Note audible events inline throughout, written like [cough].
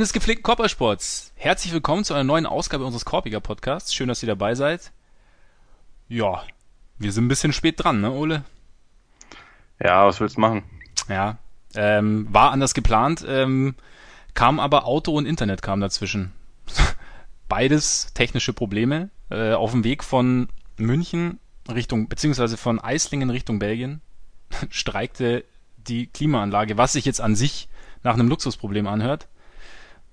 Freunde des gepflegten Körpersports, herzlich willkommen zu einer neuen Ausgabe unseres Korpiger Podcasts. Schön, dass ihr dabei seid. Ja, wir sind ein bisschen spät dran, ne, Ole? Ja, was willst du machen? Ja, ähm, war anders geplant, ähm, kam aber Auto und Internet kam dazwischen. [laughs] Beides technische Probleme. Äh, auf dem Weg von München Richtung, beziehungsweise von Eislingen Richtung Belgien [laughs] streikte die Klimaanlage, was sich jetzt an sich nach einem Luxusproblem anhört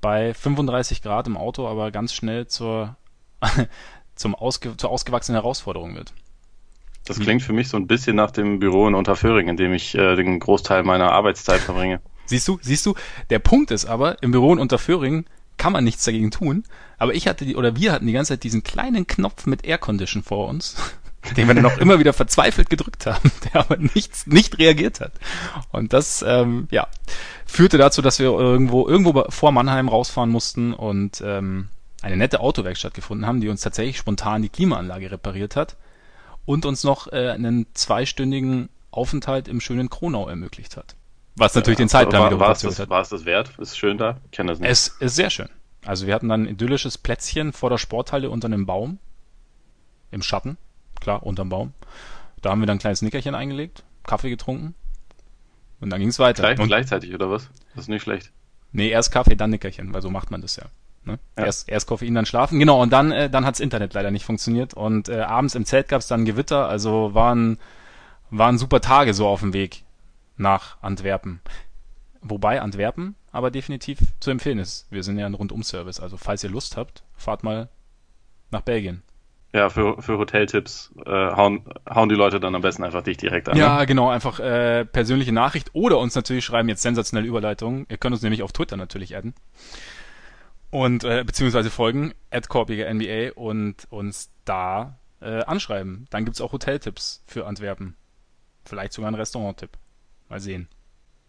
bei 35 Grad im Auto aber ganz schnell zur, [laughs] zum ausge, zur ausgewachsenen Herausforderung wird. Das klingt für mich so ein bisschen nach dem Büro in Unterföhring, in dem ich äh, den Großteil meiner Arbeitszeit verbringe. Siehst du, siehst du, der Punkt ist aber, im Büro in Unterföhring kann man nichts dagegen tun, aber ich hatte die, oder wir hatten die ganze Zeit diesen kleinen Knopf mit Aircondition vor uns, den wir dann auch immer wieder verzweifelt gedrückt haben, [laughs] der aber nichts, nicht reagiert hat. Und das, ähm, ja, führte dazu, dass wir irgendwo, irgendwo vor Mannheim rausfahren mussten und ähm, eine nette Autowerkstatt gefunden haben, die uns tatsächlich spontan die Klimaanlage repariert hat und uns noch äh, einen zweistündigen Aufenthalt im schönen Kronau ermöglicht hat. Was natürlich ja, den Zeitplan war, wieder war es das, hat. War es das wert? Ist schön da? Ich kenne das nicht. Es ist sehr schön. Also wir hatten dann ein idyllisches Plätzchen vor der Sporthalle unter einem Baum. Im Schatten. Klar, unterm Baum. Da haben wir dann ein kleines Nickerchen eingelegt, Kaffee getrunken und dann ging es weiter. Gleich, gleichzeitig, oder was? Das ist nicht schlecht. Nee, erst Kaffee, dann Nickerchen, weil so macht man das ja. Ne? Ja. Erst, erst Koffein, dann schlafen. Genau, und dann, äh, dann hat's Internet leider nicht funktioniert. Und äh, abends im Zelt gab's dann Gewitter, also waren, waren super Tage so auf dem Weg nach Antwerpen. Wobei Antwerpen aber definitiv zu empfehlen ist. Wir sind ja ein Rundum-Service, also falls ihr Lust habt, fahrt mal nach Belgien. Ja, für, für Hoteltipps äh, hauen, hauen die Leute dann am besten einfach dich direkt an. Ja, ne? genau, einfach äh, persönliche Nachricht oder uns natürlich schreiben jetzt sensationelle Überleitungen. Ihr könnt uns nämlich auf Twitter natürlich adden. Und äh, beziehungsweise folgen, at NBA und uns da äh, anschreiben. Dann gibt's auch Hoteltipps für Antwerpen. Vielleicht sogar ein Restaurant-Tipp. Mal sehen.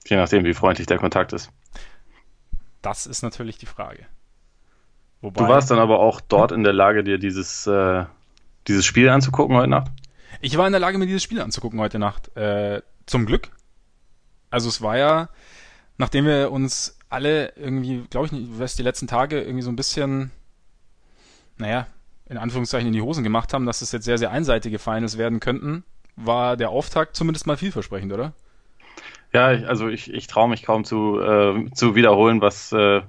Je nachdem, wie freundlich der Kontakt ist. Das ist natürlich die Frage. Wobei, du warst dann aber auch dort in der Lage, dir dieses, äh, dieses Spiel anzugucken heute Nacht? Ich war in der Lage, mir dieses Spiel anzugucken heute Nacht. Äh, zum Glück. Also es war ja, nachdem wir uns alle irgendwie, glaube ich, nicht, was die letzten Tage irgendwie so ein bisschen, naja, in Anführungszeichen in die Hosen gemacht haben, dass es jetzt sehr, sehr einseitige Finals werden könnten, war der Auftakt zumindest mal vielversprechend, oder? Ja, ich, also ich, ich traue mich kaum zu, äh, zu wiederholen, was, äh,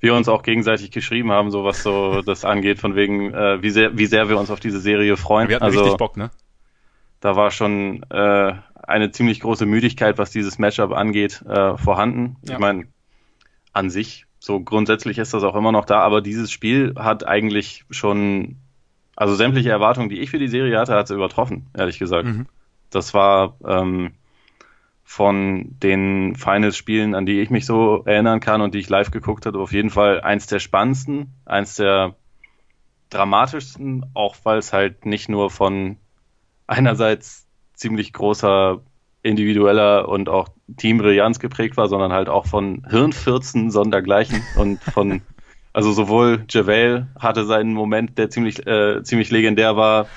wir uns auch gegenseitig geschrieben haben, so was so das angeht, von wegen, äh, wie sehr, wie sehr wir uns auf diese Serie freuen. Wir hatten also, richtig Bock, ne? Da war schon äh, eine ziemlich große Müdigkeit, was dieses Matchup angeht, äh, vorhanden. Ja. Ich meine, an sich, so grundsätzlich ist das auch immer noch da, aber dieses Spiel hat eigentlich schon, also sämtliche Erwartungen, die ich für die Serie hatte, hat es übertroffen, ehrlich gesagt. Mhm. Das war ähm, von den Finals-Spielen, an die ich mich so erinnern kann und die ich live geguckt habe, auf jeden Fall eins der spannendsten, eins der dramatischsten, auch weil es halt nicht nur von einerseits ziemlich großer individueller und auch Teambrillanz geprägt war, sondern halt auch von Hirnfürzen sondergleichen [laughs] und von also sowohl JaVale hatte seinen Moment, der ziemlich äh, ziemlich legendär war,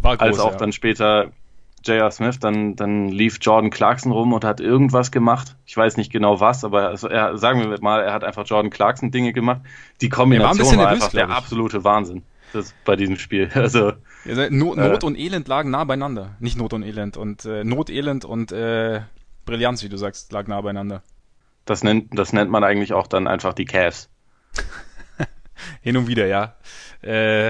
war groß, als auch ja. dann später J.R. Smith, dann, dann lief Jordan Clarkson rum und hat irgendwas gemacht. Ich weiß nicht genau was, aber also er, sagen wir mal, er hat einfach Jordan Clarkson Dinge gemacht. Die Kombination war, ein war nervös, einfach der absolute Wahnsinn das bei diesem Spiel. [laughs] Also ja, Not, äh, Not und Elend lagen nah beieinander. Nicht Not und Elend und äh, Not, Elend und äh, Brillanz, wie du sagst, lagen nah beieinander. Das nennt, das nennt man eigentlich auch dann einfach die Cavs. [laughs] Hin und wieder, ja. Äh,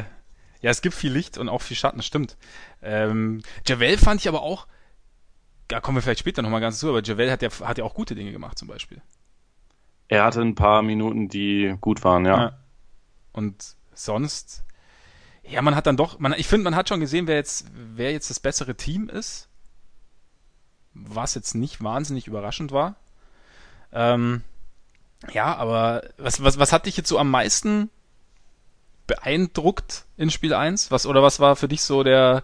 ja, es gibt viel Licht und auch viel Schatten, stimmt. Ähm, Javel fand ich aber auch, da kommen wir vielleicht später nochmal ganz zu, aber Javel hat ja, hat ja auch gute Dinge gemacht zum Beispiel. Er hatte ein paar Minuten, die gut waren, ja. ja. Und sonst, ja, man hat dann doch, man, ich finde, man hat schon gesehen, wer jetzt, wer jetzt das bessere Team ist. Was jetzt nicht wahnsinnig überraschend war. Ähm, ja, aber was, was, was hat dich jetzt so am meisten beeindruckt in Spiel 1? Was, oder was war für dich so der,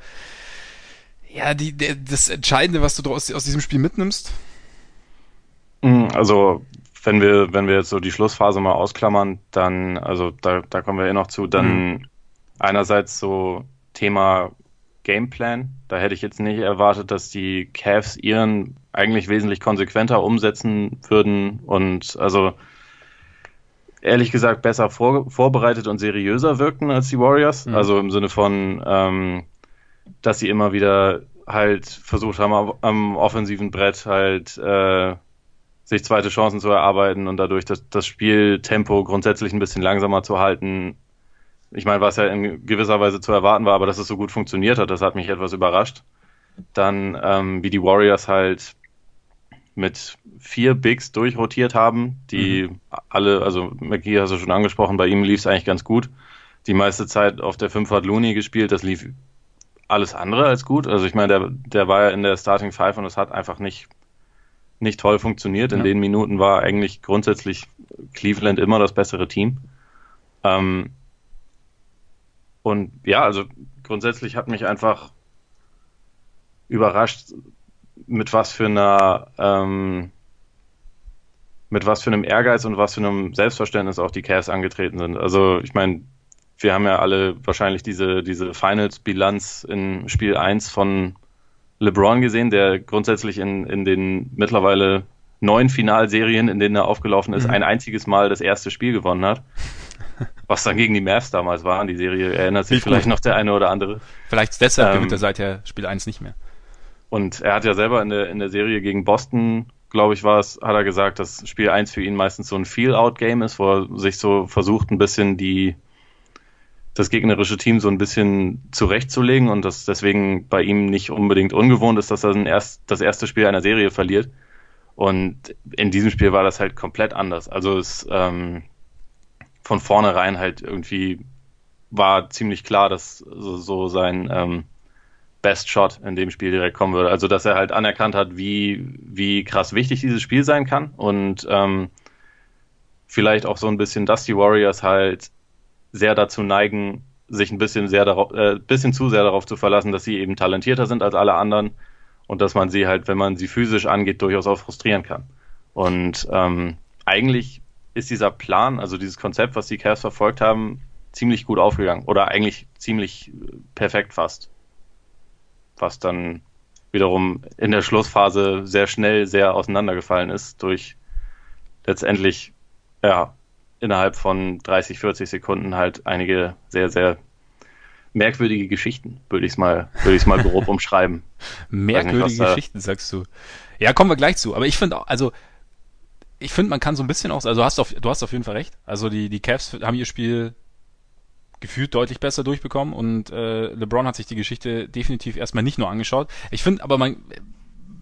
ja, die, der, das Entscheidende, was du aus, aus diesem Spiel mitnimmst? Mm, also, wenn wir, wenn wir jetzt so die Schlussphase mal ausklammern, dann, also da, da kommen wir eh noch zu, dann mhm. einerseits so Thema Gameplan. Da hätte ich jetzt nicht erwartet, dass die Cavs ihren eigentlich wesentlich konsequenter umsetzen würden und also ehrlich gesagt besser vor, vorbereitet und seriöser wirkten als die Warriors. Mhm. Also im Sinne von, ähm, dass sie immer wieder halt versucht haben, am, am offensiven Brett halt äh, sich zweite Chancen zu erarbeiten und dadurch das, das Spieltempo grundsätzlich ein bisschen langsamer zu halten. Ich meine, was ja in gewisser Weise zu erwarten war, aber dass es so gut funktioniert hat, das hat mich etwas überrascht. Dann, ähm, wie die Warriors halt mit vier Bigs durchrotiert haben, die mhm. alle, also McGee hast du schon angesprochen, bei ihm lief es eigentlich ganz gut. Die meiste Zeit auf der 5 hat Looney gespielt, das lief alles andere als gut. Also ich meine, der, der war ja in der Starting Five und es hat einfach nicht, nicht toll funktioniert. In ja. den Minuten war eigentlich grundsätzlich Cleveland immer das bessere Team. Ähm, und ja, also grundsätzlich hat mich einfach überrascht, mit was für einer ähm, mit was für einem Ehrgeiz und was für einem Selbstverständnis auch die Cavs angetreten sind. Also ich meine, wir haben ja alle wahrscheinlich diese, diese Finals-Bilanz in Spiel 1 von LeBron gesehen, der grundsätzlich in, in den mittlerweile neun Finalserien, in denen er aufgelaufen ist, mhm. ein einziges Mal das erste Spiel gewonnen hat. [laughs] Was dann gegen die Mavs damals war. An die Serie erinnert sich vielleicht noch der eine oder andere. Vielleicht deshalb ähm, gewinnt er seither Spiel 1 nicht mehr. Und er hat ja selber in der, in der Serie gegen Boston, glaube ich, war es, hat er gesagt, dass Spiel 1 für ihn meistens so ein Feel-Out-Game ist, wo er sich so versucht, ein bisschen die, das gegnerische Team so ein bisschen zurechtzulegen und das deswegen bei ihm nicht unbedingt ungewohnt ist, dass er erst, das erste Spiel einer Serie verliert. Und in diesem Spiel war das halt komplett anders. Also es ähm, von vornherein halt irgendwie war ziemlich klar, dass so, so sein ähm, Best Shot in dem Spiel direkt kommen würde. Also dass er halt anerkannt hat, wie, wie krass wichtig dieses Spiel sein kann und ähm, vielleicht auch so ein bisschen, dass die Warriors halt sehr dazu neigen, sich ein bisschen sehr darauf, äh, bisschen zu sehr darauf zu verlassen, dass sie eben talentierter sind als alle anderen und dass man sie halt, wenn man sie physisch angeht, durchaus auch frustrieren kann. Und ähm, eigentlich ist dieser Plan, also dieses Konzept, was die Cavs verfolgt haben, ziemlich gut aufgegangen oder eigentlich ziemlich perfekt fast. Was dann wiederum in der Schlussphase sehr schnell sehr auseinandergefallen ist durch letztendlich ja innerhalb von 30, 40 Sekunden halt einige sehr, sehr merkwürdige Geschichten, würde ich es mal, würde ich mal [laughs] grob umschreiben. merkwürdige nicht, Geschichten, sagst du. Ja, kommen wir gleich zu. Aber ich finde auch, also ich finde, man kann so ein bisschen auch, also du hast auf, du hast auf jeden Fall recht. Also die, die Cavs haben ihr Spiel gefühlt deutlich besser durchbekommen und äh, LeBron hat sich die Geschichte definitiv erstmal nicht nur angeschaut. Ich finde aber man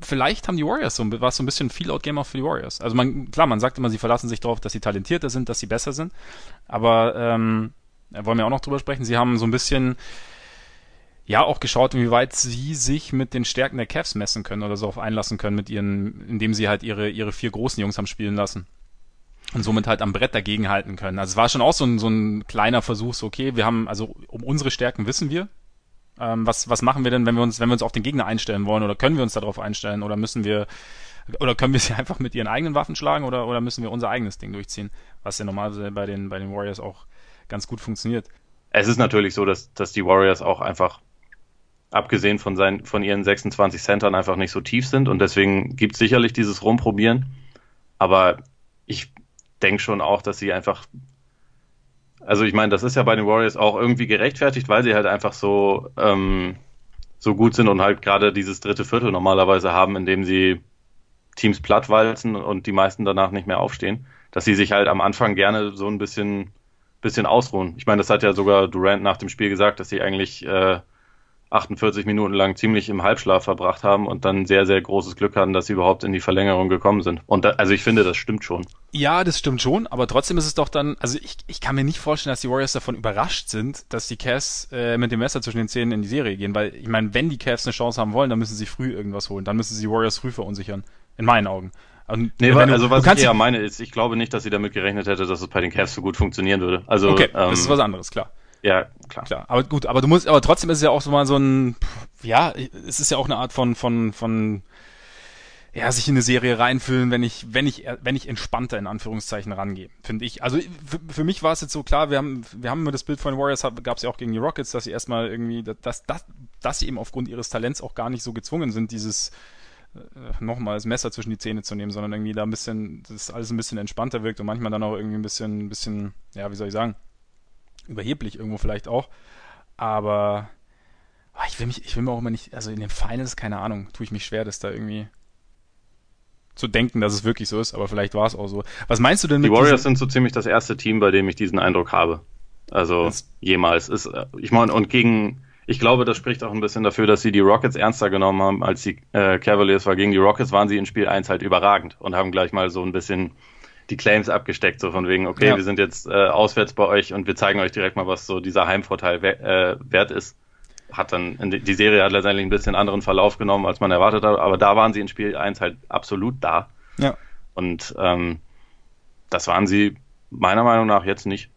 vielleicht haben die Warriors so, war so ein bisschen Feel-Out-Game auch für die Warriors. Also man, klar, man sagt immer, sie verlassen sich darauf, dass sie talentierter sind, dass sie besser sind. Aber ähm, wollen wir auch noch drüber sprechen. Sie haben so ein bisschen ja auch geschaut, inwieweit sie sich mit den Stärken der Cavs messen können oder so auf einlassen können mit ihren, indem sie halt ihre, ihre vier großen Jungs haben spielen lassen. Und somit halt am Brett dagegen halten können. Also es war schon auch so ein, so ein kleiner Versuch, so okay, wir haben, also um unsere Stärken wissen wir, ähm, was, was machen wir denn, wenn wir uns, wenn wir uns auf den Gegner einstellen wollen oder können wir uns darauf einstellen oder müssen wir oder können wir sie [laughs] einfach mit ihren eigenen Waffen schlagen oder, oder müssen wir unser eigenes Ding durchziehen, was ja normalerweise bei den, bei den Warriors auch ganz gut funktioniert. Es ist natürlich so, dass, dass die Warriors auch einfach, abgesehen von, seinen, von ihren 26 Centern, einfach nicht so tief sind und deswegen gibt es sicherlich dieses Rumprobieren. Aber ich denke schon auch, dass sie einfach also ich meine, das ist ja bei den Warriors auch irgendwie gerechtfertigt, weil sie halt einfach so, ähm, so gut sind und halt gerade dieses dritte Viertel normalerweise haben, in dem sie Teams plattwalzen und die meisten danach nicht mehr aufstehen, dass sie sich halt am Anfang gerne so ein bisschen, bisschen ausruhen. Ich meine, das hat ja sogar Durant nach dem Spiel gesagt, dass sie eigentlich äh, 48 Minuten lang ziemlich im Halbschlaf verbracht haben und dann sehr, sehr großes Glück hatten, dass sie überhaupt in die Verlängerung gekommen sind. Und da, also ich finde, das stimmt schon. Ja, das stimmt schon, aber trotzdem ist es doch dann, also ich, ich kann mir nicht vorstellen, dass die Warriors davon überrascht sind, dass die Cavs äh, mit dem Messer zwischen den Zähnen in die Serie gehen, weil ich meine, wenn die Cavs eine Chance haben wollen, dann müssen sie früh irgendwas holen, dann müssen sie die Warriors früh verunsichern, in meinen Augen. Und nee, du, also was ich eher meine ist, ich glaube nicht, dass sie damit gerechnet hätte, dass es bei den Cavs so gut funktionieren würde. Also, okay, ähm, das ist was anderes, klar. Ja, klar. Klar, aber gut, aber du musst, aber trotzdem ist es ja auch so mal so ein, ja, es ist ja auch eine Art von, von, von, ja, sich in eine Serie reinfühlen, wenn ich, wenn ich, wenn ich entspannter in Anführungszeichen rangehe, finde ich. Also für, für mich war es jetzt so klar, wir haben, wir haben immer das Bild von den Warriors, gab es ja auch gegen die Rockets, dass sie erstmal irgendwie, dass, dass, dass sie eben aufgrund ihres Talents auch gar nicht so gezwungen sind, dieses äh, nochmal das Messer zwischen die Zähne zu nehmen, sondern irgendwie da ein bisschen, das alles ein bisschen entspannter wirkt und manchmal dann auch irgendwie ein bisschen, ein bisschen, ja, wie soll ich sagen, überheblich irgendwo vielleicht auch. Aber oh, ich will mich, ich will mir auch immer nicht, also in den Finals, keine Ahnung, tue ich mich schwer, das da irgendwie zu denken, dass es wirklich so ist, aber vielleicht war es auch so. Was meinst du denn mit Die Warriors sind so ziemlich das erste Team, bei dem ich diesen Eindruck habe. Also jemals. Ist, äh, ich meine, und gegen, ich glaube, das spricht auch ein bisschen dafür, dass sie die Rockets ernster genommen haben als die äh, Cavaliers, weil gegen die Rockets waren sie in Spiel 1 halt überragend und haben gleich mal so ein bisschen die Claims abgesteckt, so von wegen, okay, ja. wir sind jetzt äh, auswärts bei euch und wir zeigen euch direkt mal, was so dieser Heimvorteil we äh, wert ist. Hat dann, die Serie hat letztendlich ein bisschen anderen Verlauf genommen, als man erwartet hat, aber da waren sie in Spiel 1 halt absolut da. Ja. Und ähm, das waren sie meiner Meinung nach jetzt nicht.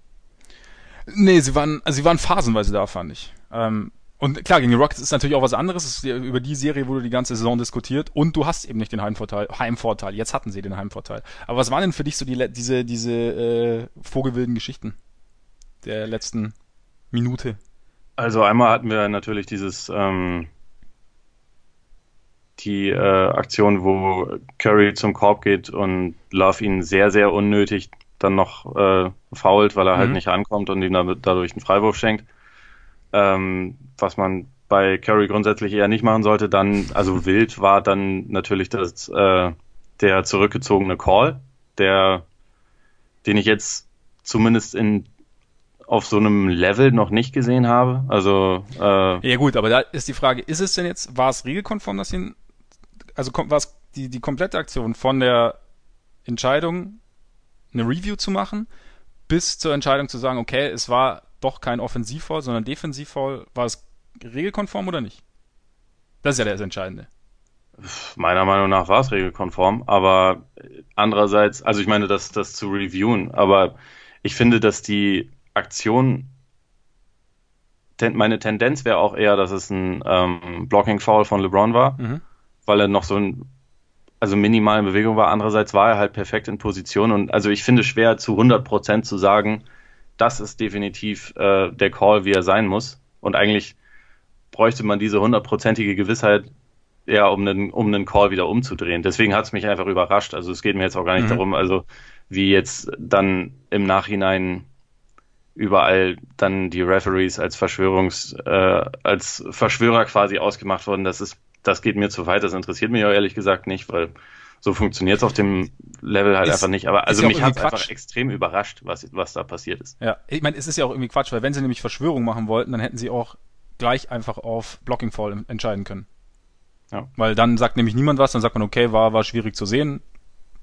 Nee, sie waren, also sie waren phasenweise da, fand ich. Ähm, und klar, gegen die Rockets ist natürlich auch was anderes. über die Serie wurde die ganze Saison diskutiert und du hast eben nicht den Heimvorteil. Heimvorteil. Jetzt hatten sie den Heimvorteil. Aber was waren denn für dich so die, diese, diese äh, vogelwilden Geschichten der letzten Minute? Also einmal hatten wir natürlich dieses ähm, die äh, Aktion, wo Curry zum Korb geht und Love ihn sehr, sehr unnötig dann noch äh, fault, weil er halt mhm. halt nicht ankommt und ihm dadurch einen Freiwurf schenkt ähm, was man bei Curry grundsätzlich eher nicht machen sollte. Dann, also wild war dann natürlich das, äh, der zurückgezogene Call, der, den ich jetzt zumindest in auf so einem Level noch nicht gesehen habe. Also äh, ja gut, aber da ist die Frage: Ist es denn jetzt war es regelkonform, dass ihn also war es die die komplette Aktion von der Entscheidung eine Review zu machen bis zur Entscheidung zu sagen, okay, es war doch kein Offensivfoul, sondern Defensivfoul. War es regelkonform oder nicht? Das ist ja das Entscheidende. Meiner Meinung nach war es regelkonform, aber andererseits, also ich meine, das, das zu reviewen, aber ich finde, dass die Aktion, meine Tendenz wäre auch eher, dass es ein ähm, Blocking-Foul von LeBron war, mhm. weil er noch so ein, also minimal in Bewegung war. Andererseits war er halt perfekt in Position und also ich finde schwer zu 100% zu sagen, das ist definitiv äh, der Call, wie er sein muss. Und eigentlich bräuchte man diese hundertprozentige Gewissheit, ja, um einen, um einen Call wieder umzudrehen. Deswegen hat es mich einfach überrascht. Also es geht mir jetzt auch gar nicht mhm. darum, also wie jetzt dann im Nachhinein überall dann die Referees als Verschwörungs, äh, als Verschwörer quasi ausgemacht wurden. Das ist, das geht mir zu weit. Das interessiert mich auch ehrlich gesagt nicht, weil so funktioniert es auf dem Level halt ist, einfach nicht. Aber also mich hat einfach extrem überrascht, was, was da passiert ist. Ja, ich meine, es ist ja auch irgendwie Quatsch, weil wenn sie nämlich Verschwörung machen wollten, dann hätten sie auch gleich einfach auf Blocking Fall entscheiden können. Ja. Weil dann sagt nämlich niemand was, dann sagt man, okay, war, war schwierig zu sehen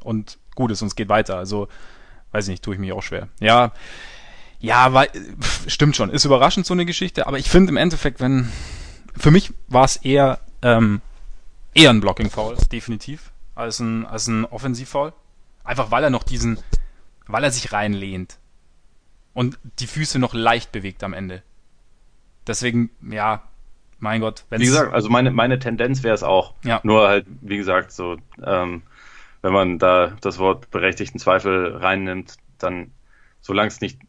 und gut ist und es geht weiter. Also, weiß ich nicht, tue ich mich auch schwer. Ja, ja, weil, stimmt schon, ist überraschend so eine Geschichte, aber ich finde im Endeffekt, wenn, für mich war es eher, ähm, eher ein Blocking Foul, definitiv als ein, als ein Offensivfoul. Einfach weil er noch diesen, weil er sich reinlehnt und die Füße noch leicht bewegt am Ende. Deswegen, ja, mein Gott. Wie gesagt, also meine, meine Tendenz wäre es auch. Ja. Nur halt, wie gesagt, so, ähm, wenn man da das Wort berechtigten Zweifel reinnimmt, dann, solange es nicht,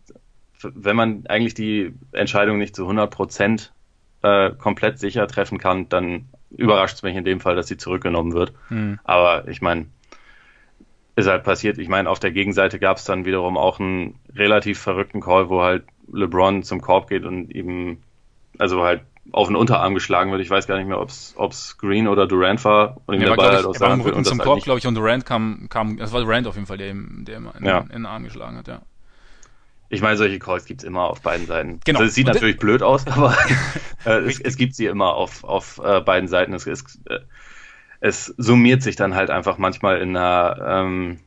wenn man eigentlich die Entscheidung nicht zu 100 Prozent äh, komplett sicher treffen kann, dann überrascht es mich in dem Fall, dass sie zurückgenommen wird. Mhm. Aber ich meine, ist halt passiert. Ich meine, auf der Gegenseite gab es dann wiederum auch einen relativ verrückten Call, wo halt LeBron zum Korb geht und eben, also halt auf den Unterarm geschlagen wird. Ich weiß gar nicht mehr, ob es Green oder Durant war und ihm ja, der Ball halt aus der Hand zum halt Korb, glaube ich, und Durant kam, kam, das war Durant auf jeden Fall, der ihm, der ihm in, ja. in den Arm geschlagen hat, ja. Ich meine, solche Calls gibt es immer auf beiden Seiten. Genau. Also, es sieht und natürlich blöd aus, [laughs] aber äh, es, es, gibt sie immer auf, auf äh, beiden Seiten. Es, es, äh, es, summiert sich dann halt einfach manchmal in einer ähm,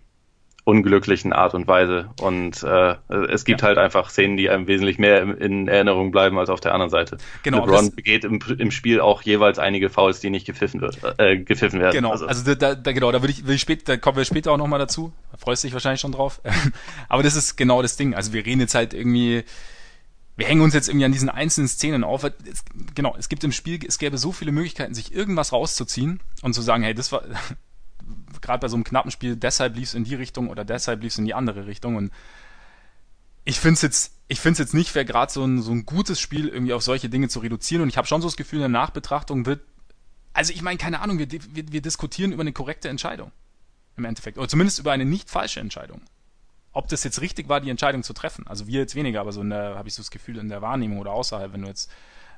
unglücklichen Art und Weise. Und äh, es gibt ja. halt einfach Szenen, die einem wesentlich mehr in, in, Erinnerung bleiben als auf der anderen Seite. Genau, LeBron begeht im, im, Spiel auch jeweils einige Fouls, die nicht gepfiffen, wird, äh, gepfiffen werden. Genau, also, also da, da, genau, da würde ich, will ich später, da kommen wir später auch nochmal dazu. Da freust dich wahrscheinlich schon drauf. [laughs] Aber das ist genau das Ding. Also wir reden jetzt halt irgendwie wir hängen uns jetzt irgendwie an diesen einzelnen Szenen auf. Es, genau, es gibt im Spiel, es gäbe so viele Möglichkeiten, sich irgendwas rauszuziehen und zu sagen, hey, das war, gerade bei so einem knappen Spiel, deshalb lief es in die Richtung oder deshalb lief es in die andere Richtung. Und ich finde es jetzt, ich finde es jetzt nicht fair, gerade so ein, so ein gutes Spiel irgendwie auf solche Dinge zu reduzieren. Und ich habe schon so das Gefühl, in der Nachbetrachtung wird Also ich meine, keine Ahnung, wir, wir, wir diskutieren über eine korrekte Entscheidung. Im Endeffekt. Oder zumindest über eine nicht falsche Entscheidung. Ob das jetzt richtig war, die Entscheidung zu treffen. Also wir jetzt weniger, aber so habe ich so das Gefühl, in der Wahrnehmung oder außerhalb, wenn du jetzt,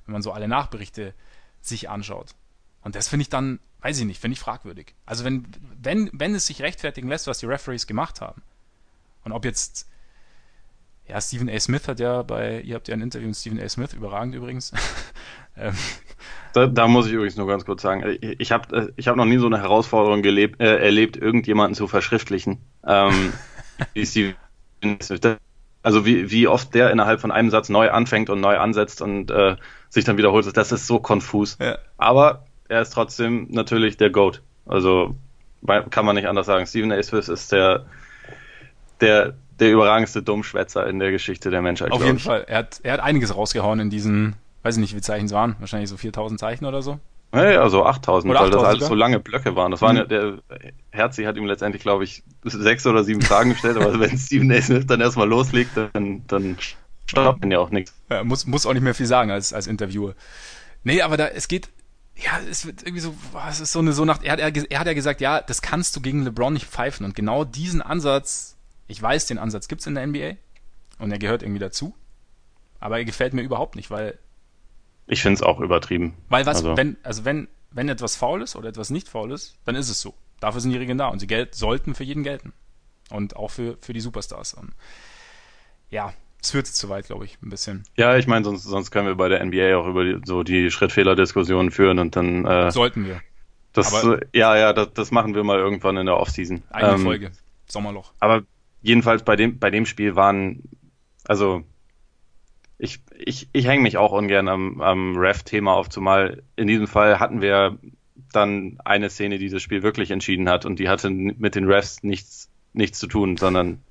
wenn man so alle Nachberichte sich anschaut. Und das finde ich dann, weiß ich nicht, finde ich fragwürdig. Also wenn, wenn, wenn es sich rechtfertigen lässt, was die Referees gemacht haben. Und ob jetzt, ja, Stephen A. Smith hat ja bei, ihr habt ja ein Interview mit Stephen A. Smith, überragend übrigens. [laughs] ähm, da, da, muss ich übrigens nur ganz kurz sagen, ich, ich habe ich hab noch nie so eine Herausforderung gelebt, äh, erlebt, irgendjemanden zu verschriftlichen. Ähm, [laughs] wie Stephen Smith. Also wie, wie oft der innerhalb von einem Satz neu anfängt und neu ansetzt und äh, sich dann wiederholt, das ist so konfus. Ja. Aber er ist trotzdem natürlich der GOAT. Also kann man nicht anders sagen. Stephen A. Smith ist der, der, der überragendste Dummschwätzer in der Geschichte der Menschheit. Auf jeden ich. Fall. Er hat, er hat einiges rausgehauen in diesen, weiß ich nicht, wie Zeichen es waren. Wahrscheinlich so 4000 Zeichen oder so. Ja, ja, so 8000, weil das alles so lange Blöcke waren. Das waren ja, mhm. der Herzi hat ihm letztendlich, glaube ich, sechs oder sieben Fragen gestellt, aber wenn Stephen A. Smith dann erstmal loslegt, dann, dann stoppt ihn ja auch nichts. Ja, muss, muss auch nicht mehr viel sagen als, als Interviewer. Nee, aber da, es geht, ja, es wird irgendwie so, es ist so eine so nach, er hat, er, er hat ja gesagt, ja, das kannst du gegen LeBron nicht pfeifen und genau diesen Ansatz, ich weiß, den Ansatz gibt's in der NBA und er gehört irgendwie dazu, aber er gefällt mir überhaupt nicht, weil ich finde es auch übertrieben. Weil was, also. wenn, also wenn, wenn etwas faul ist oder etwas nicht faul ist, dann ist es so. Dafür sind die Regeln da und sie gelt, sollten für jeden gelten. Und auch für, für die Superstars. Und ja, es führt zu weit, glaube ich, ein bisschen. Ja, ich meine, sonst, sonst können wir bei der NBA auch über die, so die Schrittfehler-Diskussionen führen und dann. Äh, Sollten wir. Das, aber, ja, ja, das, das machen wir mal irgendwann in der Offseason. Eine ähm, Folge. Sommerloch. Aber jedenfalls bei dem, bei dem Spiel waren, also ich, ich, ich hänge mich auch ungern am, am Ref-Thema auf, zumal in diesem Fall hatten wir dann eine Szene, die das Spiel wirklich entschieden hat und die hatte mit den Refs nichts, nichts zu tun, sondern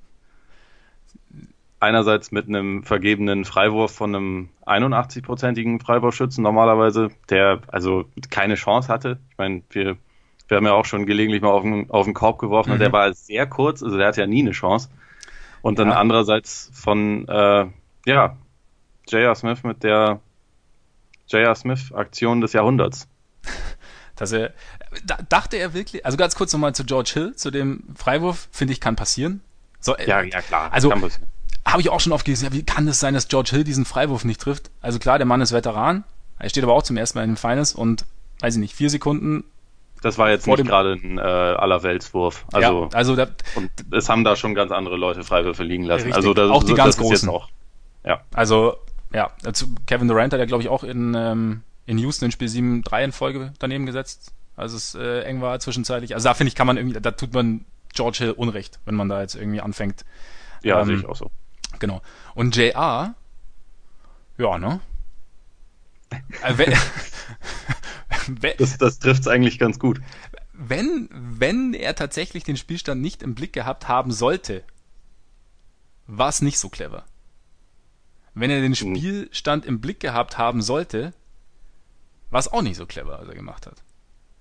einerseits mit einem vergebenen Freiwurf von einem 81-prozentigen Freiwurfschützen normalerweise, der also keine Chance hatte. Ich meine, wir, wir haben ja auch schon gelegentlich mal auf den, auf den Korb geworfen mhm. und der war sehr kurz, also der hatte ja nie eine Chance. Und dann ja. andererseits von, äh, ja, J.R. Smith mit der J.R. Smith Aktion des Jahrhunderts. Dass er, da, dachte er wirklich, also ganz kurz nochmal zu George Hill, zu dem Freiwurf, finde ich, kann passieren. So, ja, ja, klar. Also, habe ich auch schon oft gesehen, ja, wie kann es sein, dass George Hill diesen Freiwurf nicht trifft? Also klar, der Mann ist Veteran, er steht aber auch zum ersten Mal in den Finals und, weiß ich nicht, vier Sekunden. Das war jetzt nicht gerade ein äh, Allerweltswurf. Also, ja, also da, und es haben da schon ganz andere Leute Freiwürfe liegen lassen. Richtig, also das, auch die ganz großen. Auch, ja. Also, ja, also Kevin Durant hat ja, glaube ich, auch in, ähm, in Houston in Spiel 7-3 in Folge daneben gesetzt. Also es äh, eng war zwischenzeitlich. Also da finde ich, kann man irgendwie, da tut man George Hill Unrecht, wenn man da jetzt irgendwie anfängt. Ja, ähm, sehe ich auch so. Genau. Und JR, ja, ne? Äh, [laughs] das das trifft es eigentlich ganz gut. Wenn, wenn er tatsächlich den Spielstand nicht im Blick gehabt haben sollte, war es nicht so clever. Wenn er den hm. Spielstand im Blick gehabt haben sollte, war es auch nicht so clever, was er gemacht hat.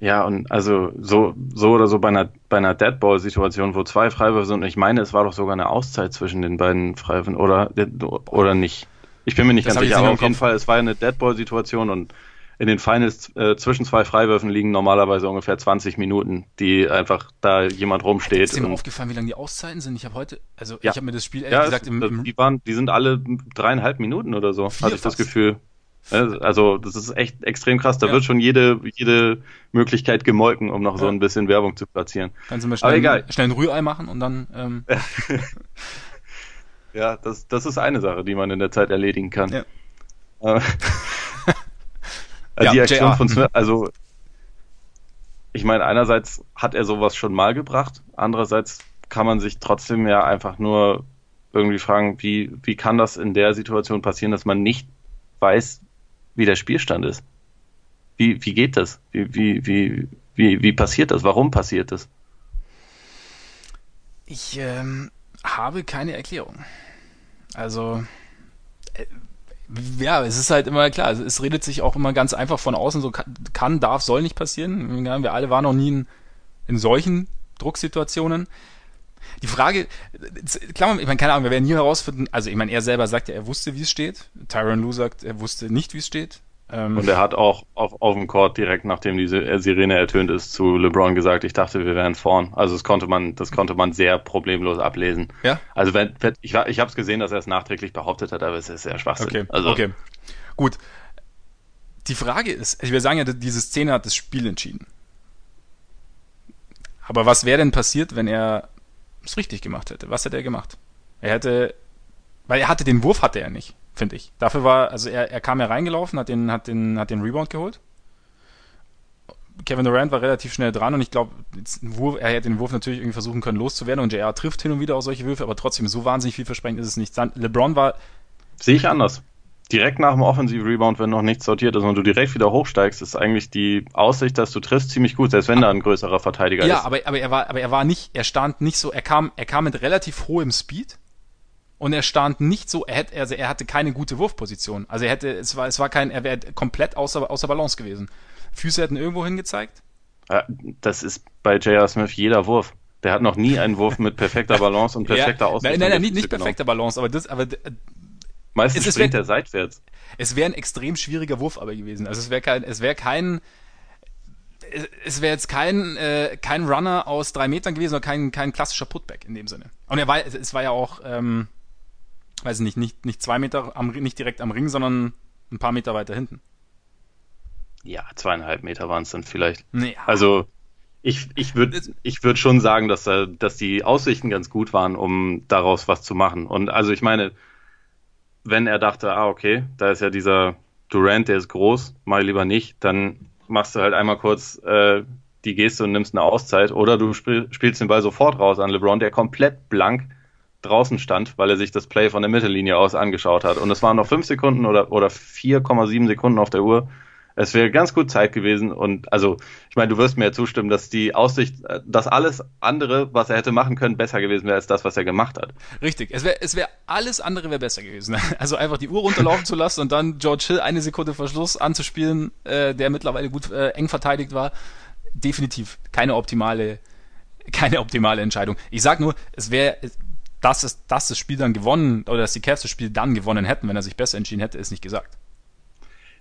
Ja, und also so, so oder so bei einer, bei einer Deadball-Situation, wo zwei Freiwürfe sind, und ich meine, es war doch sogar eine Auszeit zwischen den beiden Freiwürfen, oder, oder nicht? Ich bin mir nicht das ganz sicher, aber auf jeden Fall, es war eine Deadball-Situation und in den Finals äh, zwischen zwei Freiwürfen liegen normalerweise ungefähr 20 Minuten, die einfach da jemand rumsteht. Ist dir mal aufgefallen, wie lange die Auszeiten sind? Ich habe heute, also ja. ich habe mir das Spiel ehrlich ja, gesagt im, im, die waren, die sind alle dreieinhalb Minuten oder so, hatte ich das Gefühl. Also das ist echt extrem krass. Da ja. wird schon jede, jede Möglichkeit gemolken, um noch ja. so ein bisschen Werbung zu platzieren. Kannst du mal schnell, Aber egal. schnell ein Rührei machen und dann... Ähm [laughs] [laughs] ja, das, das ist eine Sache, die man in der Zeit erledigen kann. Ja. Also [laughs] die Aktion JR. von Smith, also ich meine, einerseits hat er sowas schon mal gebracht, andererseits kann man sich trotzdem ja einfach nur irgendwie fragen, wie, wie kann das in der Situation passieren, dass man nicht weiß, wie der Spielstand ist. Wie, wie geht das? Wie, wie, wie, wie, wie passiert das? Warum passiert das? Ich ähm, habe keine Erklärung. Also, äh, ja, es ist halt immer klar, es, redet sich auch immer ganz einfach von außen, so kann, kann darf, soll nicht passieren. wir alle waren noch nie in, in solchen Drucksituationen. Die Frage, klar, ich meine, keine Ahnung, wir werden nie herausfinden, also ich meine, er selber sagt ja, er wusste, wie es steht. Tyron Lue sagt, er wusste nicht, wie es steht. Ähm, und er hat auch auf, auf dem Court direkt nachdem diese Sirene ertönt ist zu LeBron gesagt, ich dachte, wir wären vorn. Also das konnte man, das konnte man sehr problemlos ablesen. Ja. Also wenn, ich, ich habe es gesehen, dass er es nachträglich behauptet hat, aber es ist sehr schwachsinnig. Okay. Also, okay. Gut. Die Frage ist, ich will sagen ja, diese Szene hat das Spiel entschieden. Aber was wäre denn passiert, wenn er es richtig gemacht hätte? Was hätte er gemacht? Er hätte, weil er hatte den Wurf hatte er nicht finde ich. Dafür war, also er, er kam ja reingelaufen, hat den, hat den, hat den Rebound geholt. Kevin Durant war relativ schnell dran und ich glaube, er hätte den Wurf natürlich irgendwie versuchen können loszuwerden und JR trifft hin und wieder auch solche Würfe, aber trotzdem so wahnsinnig vielversprechend ist es nicht. LeBron war. Sehe ich anders. Direkt nach dem Offensive Rebound, wenn noch nichts sortiert ist und du direkt wieder hochsteigst, ist eigentlich die Aussicht, dass du triffst, ziemlich gut, selbst wenn da ein größerer Verteidiger ja, ist. Ja, aber, aber er war, aber er war nicht, er stand nicht so, er kam, er kam mit relativ hohem Speed und er stand nicht so, er hätte, also er hatte keine gute Wurfposition. Also er hätte, es war, es war kein, er wäre komplett außer, außer Balance gewesen. Füße hätten irgendwo hingezeigt. Das ist bei J.R. Smith jeder Wurf. Der hat noch nie einen Wurf mit perfekter Balance und perfekter ja, Ausrichtung. Nein, nein, nein, nicht, nicht perfekter Balance, aber das, aber meistens es, springt er seitwärts. Es wäre ein extrem schwieriger Wurf aber gewesen. Also es wäre kein, es wäre kein, es wäre jetzt kein, äh, kein Runner aus drei Metern gewesen oder kein, kein klassischer Putback in dem Sinne. Und er war, es war ja auch, ähm, weiß ich nicht, nicht, nicht zwei Meter, am, nicht direkt am Ring, sondern ein paar Meter weiter hinten. Ja, zweieinhalb Meter waren es dann vielleicht. Nee, Also ich, ich würde ich würd schon sagen, dass, dass die Aussichten ganz gut waren, um daraus was zu machen. Und also ich meine, wenn er dachte, ah, okay, da ist ja dieser Durant, der ist groß, mal lieber nicht, dann machst du halt einmal kurz äh, die Geste und nimmst eine Auszeit oder du spiel, spielst den Ball sofort raus an LeBron, der komplett blank draußen stand, weil er sich das Play von der Mittellinie aus angeschaut hat. Und es waren noch fünf Sekunden oder, oder 4,7 Sekunden auf der Uhr. Es wäre ganz gut Zeit gewesen und also, ich meine, du wirst mir ja zustimmen, dass die Aussicht, dass alles andere, was er hätte machen können, besser gewesen wäre als das, was er gemacht hat. Richtig, es wäre, es wäre alles andere wäre besser gewesen. [laughs] Also einfach die Uhr runterlaufen zu lassen und dann George Hill eine Sekunde Verschluss anzuspielen, äh, der mittlerweile gut äh, eng verteidigt war. Definitiv keine optimale, keine optimale Entscheidung. Ich sag nur, es wäre, dass, es, dass das Spiel dann gewonnen oder dass die Cavs das Spiel dann gewonnen hätten, wenn er sich besser entschieden hätte, ist nicht gesagt.